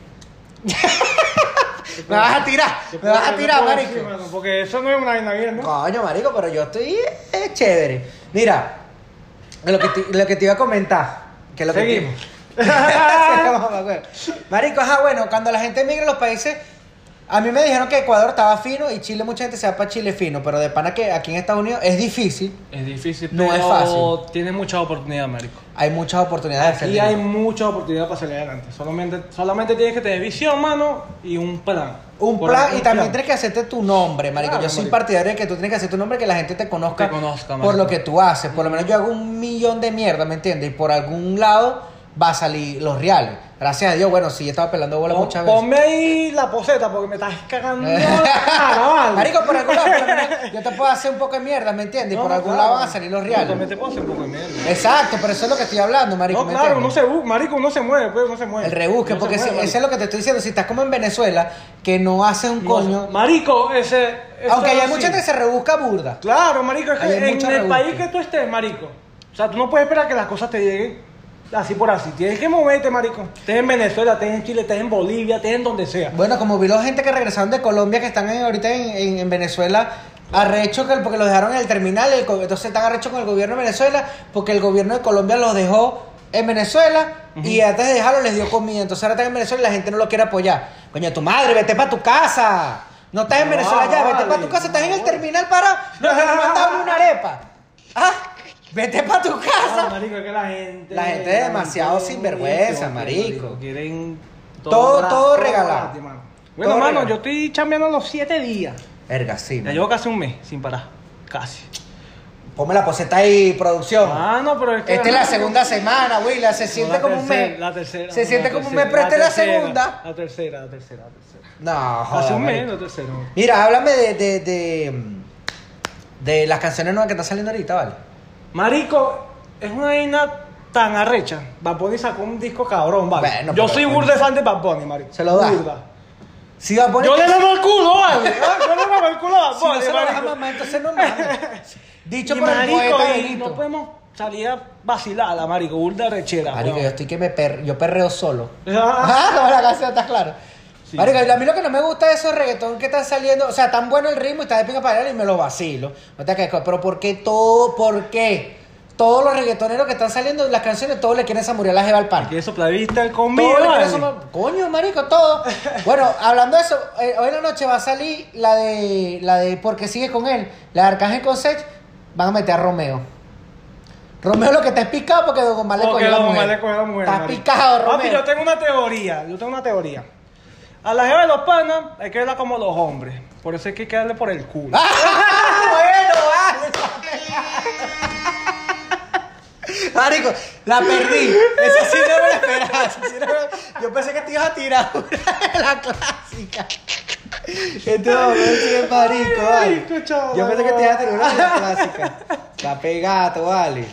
me vas a tirar, ¿qué me vas a tirar, marico. decir, mano? Porque eso no es una vaina bien, ¿no? Coño, marico, pero yo estoy eh, chévere. Mira, lo que, te, lo que te iba a comentar. Que lo que te- Seguimos. Me acuerdo. marico, ajá, bueno, cuando la gente emigra a los países, a mí me dijeron que Ecuador estaba fino y Chile, mucha gente se va para Chile fino, pero de pana que aquí en Estados Unidos es difícil, Es difícil, No pero es fácil. tiene muchas oportunidades, marico. hay muchas oportunidades. salir. hay muchas oportunidades para salir adelante. Solamente, solamente tienes que tener visión, mano, y un plan. Un Por plan y también plan. tienes que hacerte tu nombre, marico. Claro, yo soy marico. partidario de que tú tienes que hacer tu nombre, que la gente te conozca, Te conozca, por lo que tú haces. Por lo menos yo hago un millón de mierda, ¿me entiendes? Y por algún lado va a salir los reales. Gracias a Dios, bueno, sí, yo estaba pelando bola Pon- muchas veces. Ponme ahí la poseta porque me estás cagando cara, vale. Marico, por algún lado, por yo te puedo hacer un poco de mierda, ¿me entiendes? Y No, por no, algún claro. lado van a salir los reales. te puedo hacer un poco de mierda. Exacto, pero eso es lo que estoy hablando, marico. No, ¿me claro, uno entiendes? se marico, uno se mueve, pues, uno se mueve. El rebusque, Uno porque mueve, si- eso es lo que te estoy diciendo. Si estás como en Venezuela, que no haces un No, coño. Marico, ese. Aunque hay mucha gente que se rebusca burda. Claro, marico, es que en el rebusque. país que tú estés, marico. O sea, tú no puedes esperar que las cosas te lleguen así por así. Tienes que moverte, marico. Estés en Venezuela, estés en Chile, estés en Bolivia, estés en donde sea. Bueno, como vi la gente que regresaron de Colombia, que están en- ahorita en, en- en Venezuela, arrecho que, porque los dejaron en el terminal, el entonces están arrecho con el gobierno de Venezuela, porque el gobierno de Colombia los dejó en Venezuela y antes de dejarlo les dio comida. Entonces ahora están en Venezuela y la gente no lo quiere apoyar. Coño, tu madre, vete para tu casa. No estás en No, Venezuela ya, vete para tu casa, estás en el terminal para. No, no, una arepa. Ah, vete para tu casa. marico, es que la gente. La gente es demasiado gente sinvergüenza, marico. Quieren Todo- gratis, todo regalado. mano. Bueno, Todo mano, regalado. yo estoy chambeando los siete días. Verga, sí. Ya llevo casi un mes sin parar. Casi. Ponme la poseta ahí, producción. Ah, no, pero es que. Esta es la segunda semana, Willa. Se siente como un mes. La tercera. Se siente como un mes, pero esta es la segunda. La tercera, la tercera, la tercera. No, joder. Hace un mes, la tercera. Mira, háblame de, de, de, de las canciones nuevas que están saliendo ahorita, ¿vale? Marico, es una vaina tan arrecha. Bad Bunny sacó un disco cabrón, vale. Bueno, yo pero soy burda fan de Bad Bunny, marico. Se lo da. Burda. Si va a poner. Yo le mamo el culo, vale. Ah, Yo le mamo el culo a Bad Si no se lo marico. mamar, entonces no mames. Dicho Y por el marico, poeta y Benito. no podemos salir a vacilar a marico, burda rechera. Marico, yo weón. estoy que me per... yo perreo solo. Ah, Ah, como la canción, está claro. Sí. Marico, a mí lo que no me gusta de esos reggaetón que están saliendo, o sea, tan bueno el ritmo y está de pinga para y me lo vacilo. No te quedes, pero ¿por qué todo? ¿Por qué? Todos los reggaetoneros que están saliendo, las canciones, todos le quieren samurear la jeva al pan. Aquí eso plavista el Todos conmigo, le vale. Coño, marico, todo. Bueno, hablando de eso, eh, hoy en la noche va a salir la de, la de Porque sigue con él, la de Arcángel con Sech, van a meter a Romeo. Romeo lo que está es picado porque Don Omar le cogió la mujer. Está picado, Romeo. Papi, yo tengo una teoría, yo tengo una teoría. A la jeva de los panas hay que verla como los hombres. Por eso hay que darle por el culo. bueno, vale. Marico, la perdí. Eso sí no me lo esperaba. eso sí no me- Yo pensé que te ibas a tirar una- la clásica. Entonces, marico, vale. Ay, escucha, Yo pensé que te ibas a tirar una de la clásica. La pegato, vale.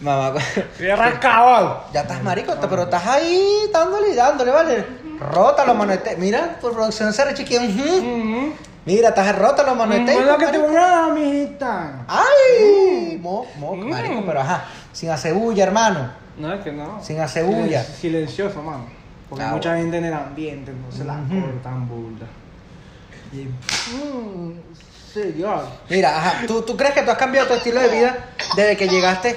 Mamá, Tierra cabal. ya estás marico, pero estás ahí dándole y dándole, vale. Rótalo, manete. Mira, por producción se rechiquea. Mira, estás rótalo, manete. Bueno, que te voy a mijita. ¡Ay! Mo, mo, Mm. marico, pero ajá. Sin hacer bulla, hermano. No, es que no. Sin hacer bulla. Silen- Silencioso, mano. Porque Ah, hay mucha gente en el ambiente, entonces la Ujú. cortan burda. Y. Mmm, serio. Mira, ajá. ¿Tú, ¿Tú crees que tú has cambiado tu estilo de vida desde que llegaste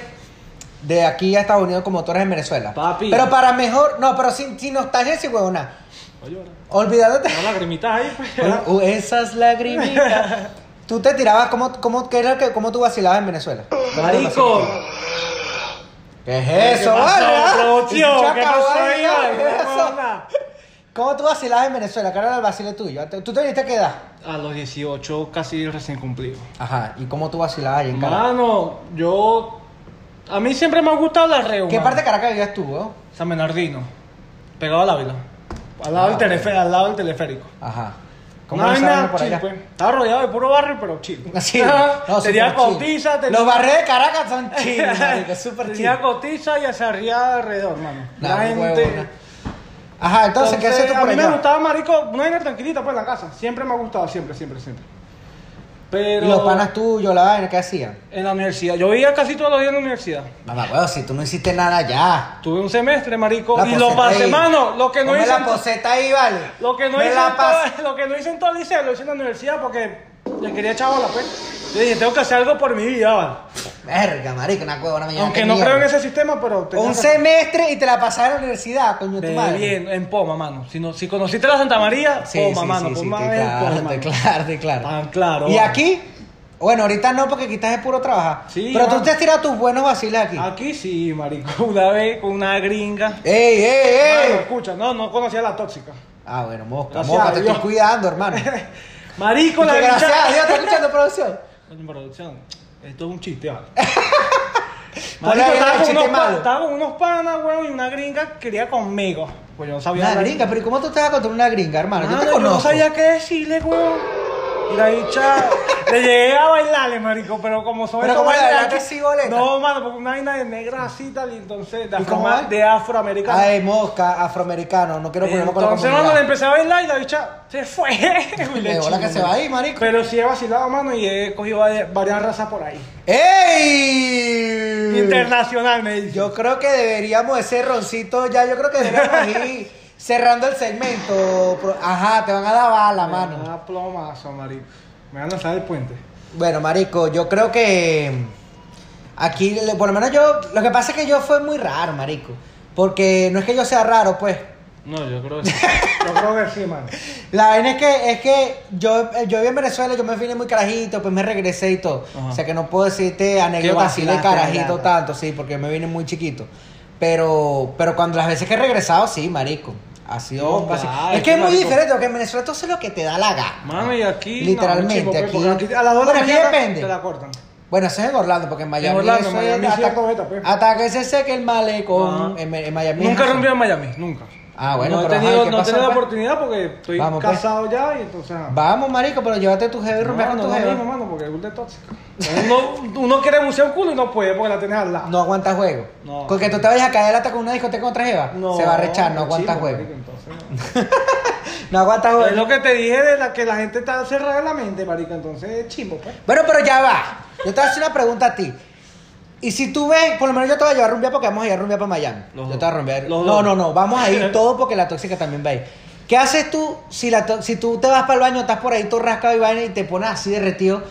de aquí a Estados Unidos como tú eres en Venezuela? Papi. Pero para mejor, no, pero sin, sin nostalgia, sin huevona. Oye, ahora. Olvidándote. Una lagrimita ahí, pues. Uh, esas lagrimitas. Tú te tirabas, ¿cómo, cómo, qué era que, cómo tú vacilabas en Venezuela? Marico. ¿Qué es eso, ¿Qué pasó, vale? ¿Qué pasó ahí. ¿Cómo tú vacilabas en Venezuela? ¿Qué era el vacile tuyo? ¿Tú te viniste a qué edad? A los 18 casi recién cumplido. Ajá, ¿y cómo tú vacilabas ahí en Caracas? Mano, yo. A mí siempre me ha gustado la reu. ¿Qué parte de Caracas vivías tú, weón? San Bernardino. Pegado al Ávila. Al lado, Ah, del, telefe- al lado del teleférico. Ajá. ¿Cómo vaina vaina por allá? pues. Estaba rodeado de puro barrio, pero chill. Sí, no, tenía súper chill. cotiza, tenía... Los barrios de Caracas son chill, marico, súper chill. Tenía cotiza y se arriba alrededor, mano. Nah, la huevona. gente... Ajá, entonces, ¿qué haces tú a por mí me allá? gustaba, marico, una vaina tranquilita pues en la casa. Siempre me ha gustado, siempre, siempre, siempre. Pero... ¿Y los panas tuyos, la vaina, qué hacían? En la universidad. Yo vivía casi todos los días en la universidad. Mamá, weón, si tú no hiciste nada ya. Tuve un semestre, marico, La y lo pasé, ahí. mano. Lo que no hice... la poseta ahí, vale. Lo que no, hice todo, lo que no hice en todo el liceo, lo hice en la universidad porque le quería echar la pues. Yo dije, tengo que hacer algo por mi vida, ¿vale? Verga, marico, una huevona me Aunque no creo en ese sistema, pero... Un semestre y te la pasaste en la universidad, coño, tu madre. bien, en Poma, mano. Si, no, si conociste la Santa María, Sí, Poma, sí, mano. sí, sí, Poma es claro, Poma, te mano. claro, te claro. Tan claro. Y aquí, bueno, ahorita no, porque aquí estás de puro trabajar. Sí, Pero tú mano. te has tirado tus buenos vaciles aquí. Aquí sí, marico. Una vez con una gringa. ¡Ey, ey, Mano, ey! escucha, no, no conocía a la tóxica. Ah, bueno, mosca, Gracias mosca, a te estoy cuidando, hermano. Marico, la gracias a Dios, ¿estás escuchando producción? Coño, producción, esto es un chiste, ¿vale? Marico, estaba, el con chiste unos pa- malo. estaba con unos panas, weón, y una gringa quería conmigo. Pues yo no sabía Una hablar. gringa, pero ¿y ¿cómo tú te vas a contar una gringa, hermano? Mano, yo te yo no conozco. sabía qué decirle, weón. Y la dicha, le llegué a bailarle, marico, pero como soy Pero estos ¿cómo le bailarines- bailaste así, boleta? No, mano, porque una vaina de negra así tal, y entonces, de, ¿Y afro- de afroamericano. Ay, mosca, afroamericano, no quiero ponerlo con la entonces, mano, le empecé a bailar y la bicha se fue. Le bola que se va ahí, marico. Pero sí he vacilado, mano, y he cogido varias, varias razas por ahí. ¡Ey! Internacional, me dice. Yo creo que deberíamos ese roncito ya, yo creo que deberíamos ir cerrando el segmento. Ajá, te van a dar bala, Me mano. da plomazo, marico. Me van a lanzar el puente. Bueno, marico, yo creo que aquí, le- por lo menos yo, lo que pasa es que yo fue muy raro, marico. Porque no es que yo sea raro, pues. No, yo creo que sí. yo creo que sí, mano. La vaina es que, es que yo, yo viví en Venezuela, yo me vine muy carajito, pues me regresé y todo. Ajá. O sea que no puedo decirte anécdotas así de carajito tanto, sí, porque me vine muy chiquito. Pero, pero cuando las veces que he regresado, sí, marico. Es que es muy diferente, porque en Venezuela tú haces lo que te da la gana. Y aquí. Literalmente, no, chico, aquí- a las 2 de la mañana depende. Te la cortan. Bueno, eso es en Orlando, porque en Miami. Orlando, en es Miami hasta, pues. hasta que se seque el malecón. En, en Miami. Nunca rompió en Miami, nunca. Ah, bueno, no he pero ajá, tenido, ¿qué no he tenido la pues? oportunidad porque estoy Vamos, pues. casado ya y entonces. Vamos, marico, pero llévate tu jeva y rompea no, con no tu es jeva. mismo, mano, porque es de tóxica. Uno, uno quiere bucear un culo y no puede porque la tienes al lado. No aguanta juego. No. Porque tú te vayas a caer hasta con una discoteca con otra jeva. se va a rechar, no aguanta chico, juego. marico, entonces, no. No aguanta Es juego. lo que te dije de la que la gente está cerrada en la mente, marico. Entonces es chimbo, pues. Bueno, pero ya va. Yo te voy a hacer una pregunta a ti. Y si tú ves, por lo menos yo te voy a llevar rumbear porque vamos a ir a rumbear para Miami. Los yo te voy a rumbear. No, dos. no, no. Vamos a ir todos porque la tóxica también va a ir. ¿Qué haces tú si, la si tú te vas para el baño, estás por ahí todo rascado y vaina y te pones así derretido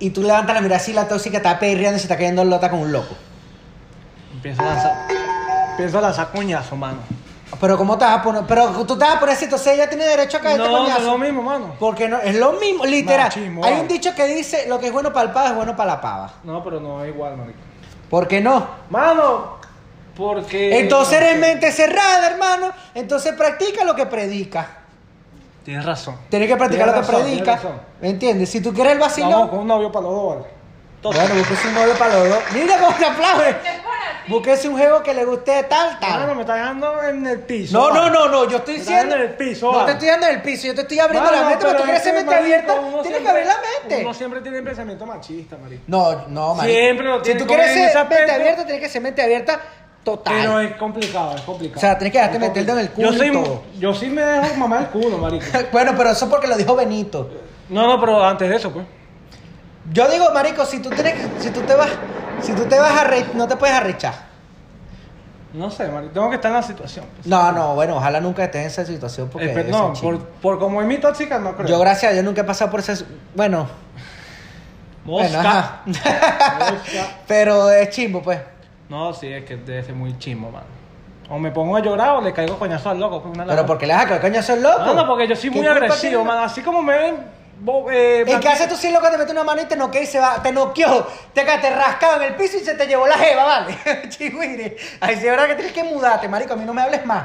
y tú levantas la mirada así la tóxica está perreando y se está cayendo en lota como un loco? Empiezo a lanzar. Empiezo a lanzar coñazo, mano. Pero ¿cómo te vas a poner? Pero tú te vas a poner así, entonces ella tiene derecho a caerte No, no coñazo. es lo mismo, mano. Porque no, es lo mismo, literal. Machismo, Hay un dicho que dice, lo que es bueno para el pavo es bueno para la pava. No, pero no es igual, marico. ¿Por qué no? Mano, porque. Entonces eres mente cerrada, hermano. Entonces practica lo que predica. Tienes razón. Tienes que practicar lo que Tienes razón, predica. tienes razón. ¿Me entiendes? Si tú quieres el Vamos vacilón, con un novio para los dos, vale. bueno, búsquese un novio para los dos. Mira cómo te aplaude. Es. Búsquese un juego que le guste tal, tal. me está dejando en el piso. No, no, no, no, yo estoy Me diciendo. en el piso, no te estoy dando en el piso, yo te estoy abriendo Mano, la mente, pero tú quieres es ser mente abierta, tienes que abrir la mente. Uno siempre tiene pensamiento machista, marico. No, no, marico. Siempre lo Si tiene tú como quieres ser mente abierta, tienes que ser mente abierta total. Pero es complicado, es complicado. O sea, tienes que dejarte Es meter en el culo Yo, soy, yo sí me dejo mamar el culo, marico. bueno, pero eso porque lo dijo Benito. No, no, pero antes de eso, pues. Yo digo, marico, si tú tienes, si tú te vas, si tú te vas a re- no te puedes arrechar. No sé, marico. Tengo que estar en la situación. pues. No, no, bueno, ojalá nunca estés en esa situación porque debe no, por, por como es mi tóxica, no creo. yo gracias a Dios nunca he pasado por ese, bueno, Mosca. pero es chimbo, pues. No, sí, es que debe ser muy chimbo, mano. O me pongo a llorar o le caigo coñazo al loco. Pues una Pero lata. porque le das a que coño soy loco. No, no, porque yo soy ¿Qué muy agresivo, mano. Así como me ven. Eh, ¿Y qué blanquito- haces tú si loco te mete una mano y te noquea y se va, te noqueó, te, te rascaba en el piso y se te llevó la jeva, vale? Chigüire. Ay, sí, es verdad que tienes que mudarte, marico, a mí no me hables más.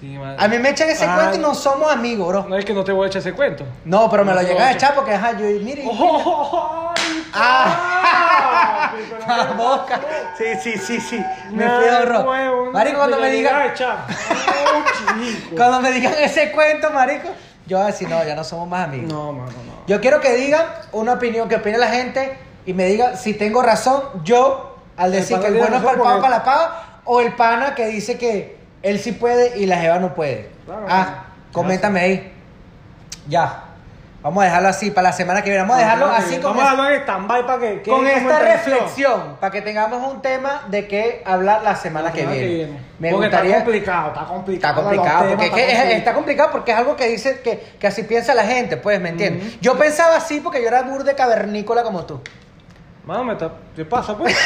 Sí. A mí me echan ese Ah. cuento y no somos amigos, bro. No es que no te voy a echar ese cuento. No, pero me No lo te llegas a echar porque, ajá, yo, mire. ¡Oh, Ah. papi, pero La boca. Sí, sí, sí, sí. Me fui horror. Marico, cuando me digan. Oh, cuando me digan ese cuento, marico, yo voy a decir, no, ya no somos más amigos. No, mano, no. Yo quiero que digan una opinión, que opine la gente y me diga si tengo razón yo al decir que el bueno es para el pavo, para la pava, o el pana que dice que él sí puede y la jeva no puede. Claro, ah, coméntame ahí. Ya. Vamos a dejarlo así para la semana que viene. Vamos a dejarlo así con, Vamos a dejarlo en stand-by para que. con esta reflexión, para que tengamos un tema de qué hablar la semana, La que, viene. Me porque gustaría. está complicado, está complicado. Está complicado, porque es temas que es- está complicado porque es algo que dice que, que así piensa la gente, pues, ¿me entiendes? Yo pensaba así porque yo era burde cavernícola como tú. Mano, me está... ¿qué pasa, pues?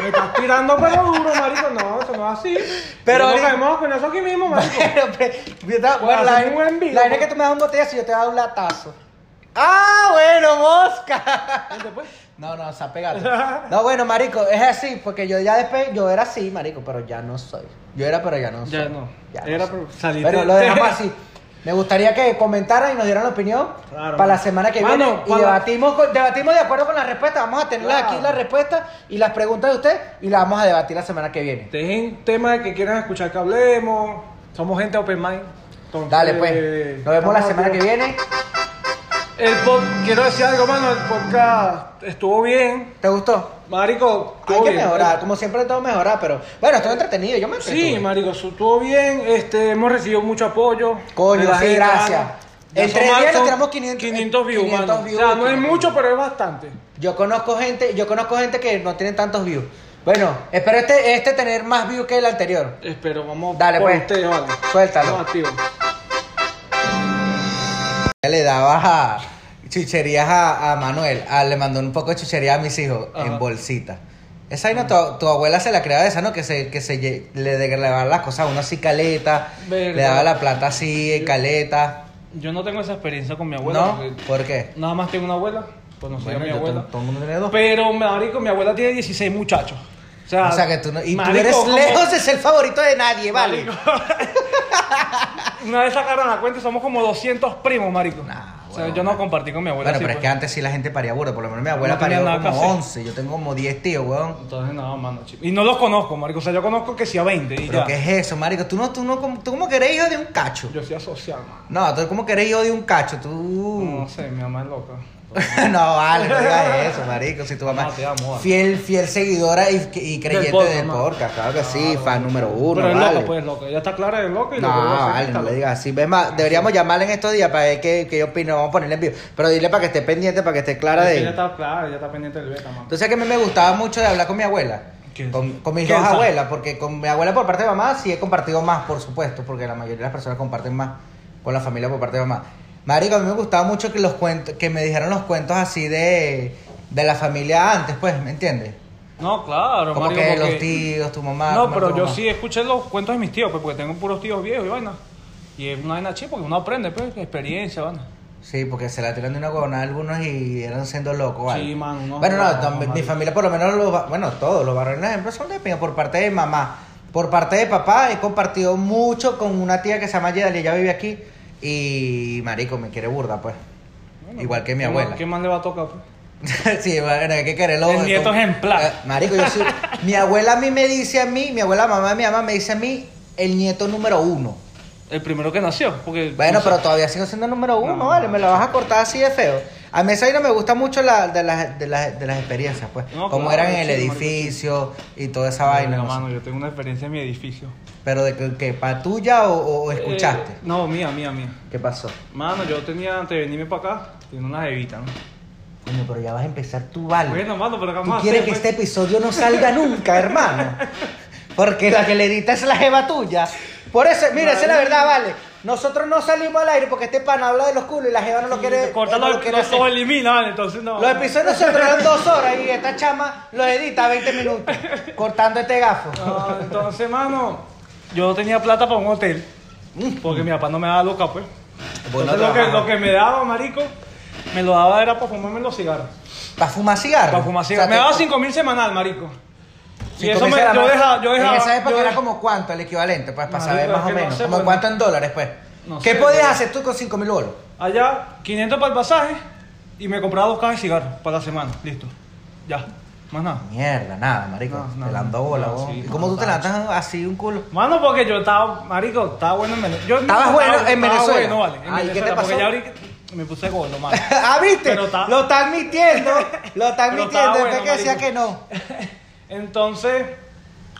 me estás tirando pero duro, marico. No, eso no es así. Pero nos caemos con eso aquí mismo, marico. Pero, pero, yo estaba- bueno, la, buen video, la vaina es pues. que tú me das un botellazo y yo te voy a dar un latazo. ¡Ah, bueno, mosca! Pues. No, no, se ha pegado. No, bueno, marico, es así, porque yo ya después, yo era así, marico, pero ya no soy. Yo era, pero ya no soy. Ya no. Ya Era, pero saliste- Pero lo dejamos así. Me gustaría que comentaran y nos dieran la opinión Claro, para la semana que Mano, viene. Y debatimos, con- debatimos de acuerdo con las respuestas. Vamos a tener Claro. aquí las respuestas y las preguntas de usted y las vamos a debatir la semana que viene. Dejen temas que quieran escuchar que hablemos. Somos gente open mind. Entonces, Dale, pues. Nos vemos la semana que viene. El pod- quiero decir algo, mano. El podcast estuvo bien. ¿Te gustó? Marico, Hay que bien. mejorar, como siempre todo mejorar, pero bueno, estuvo entretenido, yo me Sí, marico, estuvo bien. Este, hemos recibido mucho apoyo. Coño, sí, gente, gracias. En tres días tiramos 500 500 views, 500 mano. views. O sea, no es mucho, pero es bastante. Yo conozco gente, yo conozco gente que no tiene tantos views. Bueno, espero este, este tener más views que el anterior. Espero, vamos Dale, por pues. vale. Suéltalo. Vamos Le daba chucherías a, a Manuel, a- le mandó un poco de chuchería a mis hijos Ajá. en bolsita. Esa vaina, tu, tu abuela se la creaba de esa, ¿no? Que se, que se le regalaban las cosas a uno así caleta, Verdad. le daba la plata así caleta. Yo no tengo esa experiencia con mi abuela. ¿No? porque ¿Por qué? Nada más tengo una abuela. Conocí a mi abuela. todo el mundo tiene dos. Pero, marico, mi abuela tiene 16 muchachos. O sea, O sea que tú no, y tú eres lejos de ser el favorito de nadie, ¿vale? Una vez sacaron la cuenta y somos como 200 primos, marico. Nah, o sea, huevón. yo no compartí con mi abuela. Bueno, así, pero es pues. que antes sí la gente paría burda, por lo menos mi abuela No parió como hacer. 11, yo tengo como 10 tíos, weón. Entonces, no, mano, chico. Y no los conozco, marico. O sea, yo conozco que sí a 20 y ¿Pero ya. qué es eso, marico? Tú no, tú no, tú como que eres hijo de un cacho. Yo soy asociado, mano. No, tú como que eres hijo de un cacho, tú... No sé, mi mamá es loca. no, vale, no digas eso, marico. Si tu mamá No, vale. fiel, fiel seguidora y, y creyente podcast, del podcast, claro que sí, Claro, fan número uno, Pero es vale. loca, pues, loca. Ella está clara de loca y No, lo que voy a hacer es vale, no le digas así. Ves más, deberíamos llamarle en estos días para ver qué, qué opina. Vamos a ponerle en vivo. Pero dile para que esté pendiente, para que esté clara Es de Ella está clara, ella está pendiente del beta, mano. Entonces, que a mí me gustaba mucho de hablar con mi abuela. Con, con mis ¿Quién dos sabe? abuelas, porque con mi abuela por parte de mamá sí he compartido más, por supuesto, porque la mayoría de las personas comparten más con la familia por parte de mamá. Marico, a mí me gustaba mucho que los cuentos, que me dijeran los cuentos así de, de la familia antes, pues, ¿me entiendes? No, claro, Como marico, que porque- los tíos, tu mamá. No, tu pero tu yo sí escuché los cuentos de mis tíos, pues, porque tengo puros tíos viejos y vaina. Y es una vaina chica porque uno aprende, pues, experiencia, vaina. Sí, porque se la tiran de una huevona algunos y eran siendo locos, ¿vale? Sí, mano, no, Bueno, no, no, no, no, mi familia por lo menos, los, bueno, todos los barrios ejemplo son de pinga por parte de mamá. Por parte de papá he compartido mucho con una tía que se llama Yedali, ella vive aquí y marico, me quiere burda, pues. Bueno, Igual que mi ¿qué abuela. ¿Qué más le va a tocar, pues? sí, bueno, hay que quererlo. El nieto ejemplar. Eh, Marico, yo soy. mi abuela a mí me dice a mí, mi abuela mamá de mi mamá me dice a mí el nieto número uno. El primero que nació, porque... Bueno, no pero todavía sigo siendo el número uno, No. ¿vale? Me la vas a cortar así de feo. A mí esa vaina me gusta mucho la, de, las, de, las, de las experiencias, pues. No, Como claro, eran en el sí, marico, edificio y toda esa vaina. No mano, yo tengo una experiencia en mi edificio. Pero de que, que para tuya o, o escuchaste. Eh, no, mía, mía, mía. ¿Qué pasó? Mano, yo tenía, antes de venirme para acá, tenía una jevita, ¿no? Coño, pero ya vas a empezar tú, vale. Bueno, mano, pero ¿qué Tú quieres hacer, que pues? este episodio no salga nunca, hermano. Porque la que le edita es la jeva tuya. Por eso, mira, esa es la verdad, vale. Nosotros no salimos al aire porque este pana habla de los culos y la jeva no lo quiere. Corta no los lo quiere los hacer. todo elimina, vale, entonces no. Los episodios nosotros eran dos horas y esta chama los edita 20 minutos. Cortando este gafo. No, entonces, mano, yo tenía plata para un hotel. Porque mi papá no me daba loca, pues. Bueno, Entonces, lo, que, lo me daba, marico, me lo daba era para fumarme los cigarros. ¿Para fumar cigarros? Para fumar O sea, cigarros. me te- daba 5 mil semanal, marico. Y eso me, la yo dejaba, yo dejaba. En esa época era como cuánto el equivalente, pues, para saber más o no menos. sé, como pues, cuánto en dólares, pues. No ¿Qué sé, podías pero- hacer tú con 5 mil bolos? Allá, 500 para el pasaje y me compraba dos cajas de cigarros para la semana. Listo. Ya. Más nada. Mierda, nada, marico. No, te la ando bola, no, vos. sí, ¿Y no, cómo tú te no, lanzas así un culo? Mano, porque yo estaba, marico, estaba bueno en Venezuela. ¿Estabas no, bueno estaba- en Venezuela? bueno, vale. En Ah, ¿y qué te Venezuela, pasó? Porque ya ahorita me puse gordo, mano. ah, ¿viste? Pero está- Lo están mintiendo. Lo mintiendo. estaba Después bueno, que decía que no. Entonces,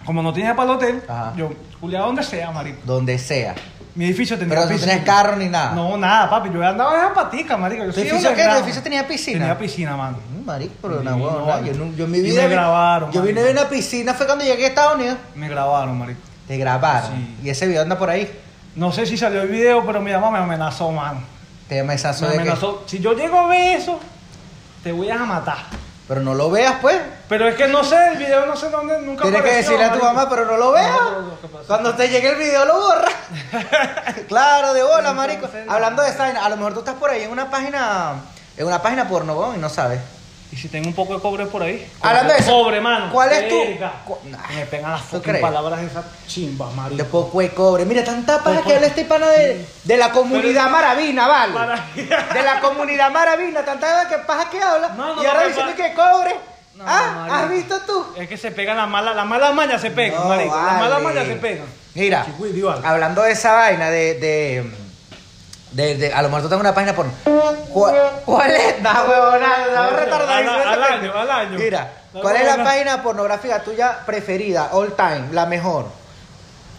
como no tenía para el hotel, Ajá. yo culiaba donde sea, marico. Donde sea. Mi edificio tenía Pero no piscina. tenías carro ni nada. No, nada, papi. Yo andaba en patica, marico. Yo ¿Tu edificio qué? ¿Tu edificio tenía piscina? Tenía piscina, mano. Mm, Marico, pero una huevona. Yo, no- yo en mi y vida. me vi- grabaron, Yo vine marico. ver una piscina, fue cuando llegué a Estados Unidos. Me grabaron, marico. Te grabaron. Sí. Y ese video anda por ahí. No sé si salió el video, pero mi mamá me amenazó, mano. Te amenazó Me de que. amenazó. Si yo llego a ver eso, te voy a matar. Pero no lo veas, pues. Pero es que no sé, el video no sé dónde, nunca Tienes que decirle a tu marico. mamá, pero no lo veas. No, Cuando te llegue el video lo borra. claro, de bola, marico. Hablando de esa a lo mejor tú estás por ahí en una página, en una página porno, y no sabes. Y si tengo un poco de cobre por ahí. Hablando de eso, Cobre, mano. ¿cuál es tu- Verga. cu- nah, Me pegan las ¿tú fucking crees? palabras esas chimbas, marico. De poco de cobre. Mira, tanta paja que habla este pana de, de la comunidad maravina, ¿vale? De la comunidad maravina, tanta que paja que habla. No, no, y ahora no, diciendo que cobre. No, ah, marico. ¿has visto tú? Es que se pegan las malas, las malas mañas se pegan, No, marico. Las vale. malas mañas se pegan. Mira, vale. hablando de esa vaina de, de, de, de- a lo mejor tú tengas una página por ¿cuál, cuál es? No, huevona, no, retardadísimo al- al año, al año. Mira, ¿cuál es la página pornográfica tuya preferida, all time, la mejor?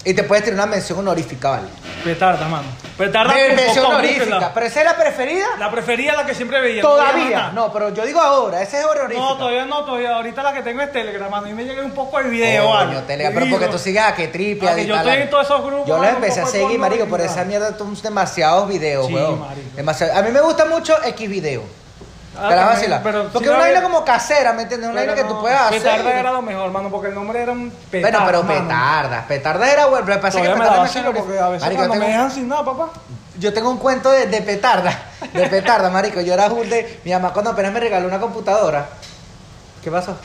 Y te puedes tirar una mención honorífica, ¿vale? Petarda, mano. Petarda con mención honorífica, pero esa es la preferida. La preferida, la que siempre veía. Todavía, no, pero yo digo ahora, esa es honorífica. No, todavía no, todavía. Ahorita la que tengo es Telegram, mano. Y me llega un poco de video, Coño, ¿vale? Telegram, pero porque tú sigues a que tripia. Yo estoy en todos esos grupos, Yo los empecé a poco de seguir, porno marico, por esa mierda son demasiados videos, Sí, weón. marico. Demasiado. A mí me gusta mucho X video. Ah, Te la también, vacilar. pero Porque es una vaina como casera, ¿me entiendes? Una vaina que tú puedas hacer. Petarda era lo mejor, mano, porque el nombre era un petarda. Bueno, pero mano. petardas. Petardas era bueno, pero pasa que petardas me porque a veces Marico, cuando yo me tengo- dejan sin nada, papá. Yo tengo un cuento de, de petarda, de petarda, marico. Yo era full de... Mi mamá cuando apenas me regaló una computadora... ¿Qué pasó?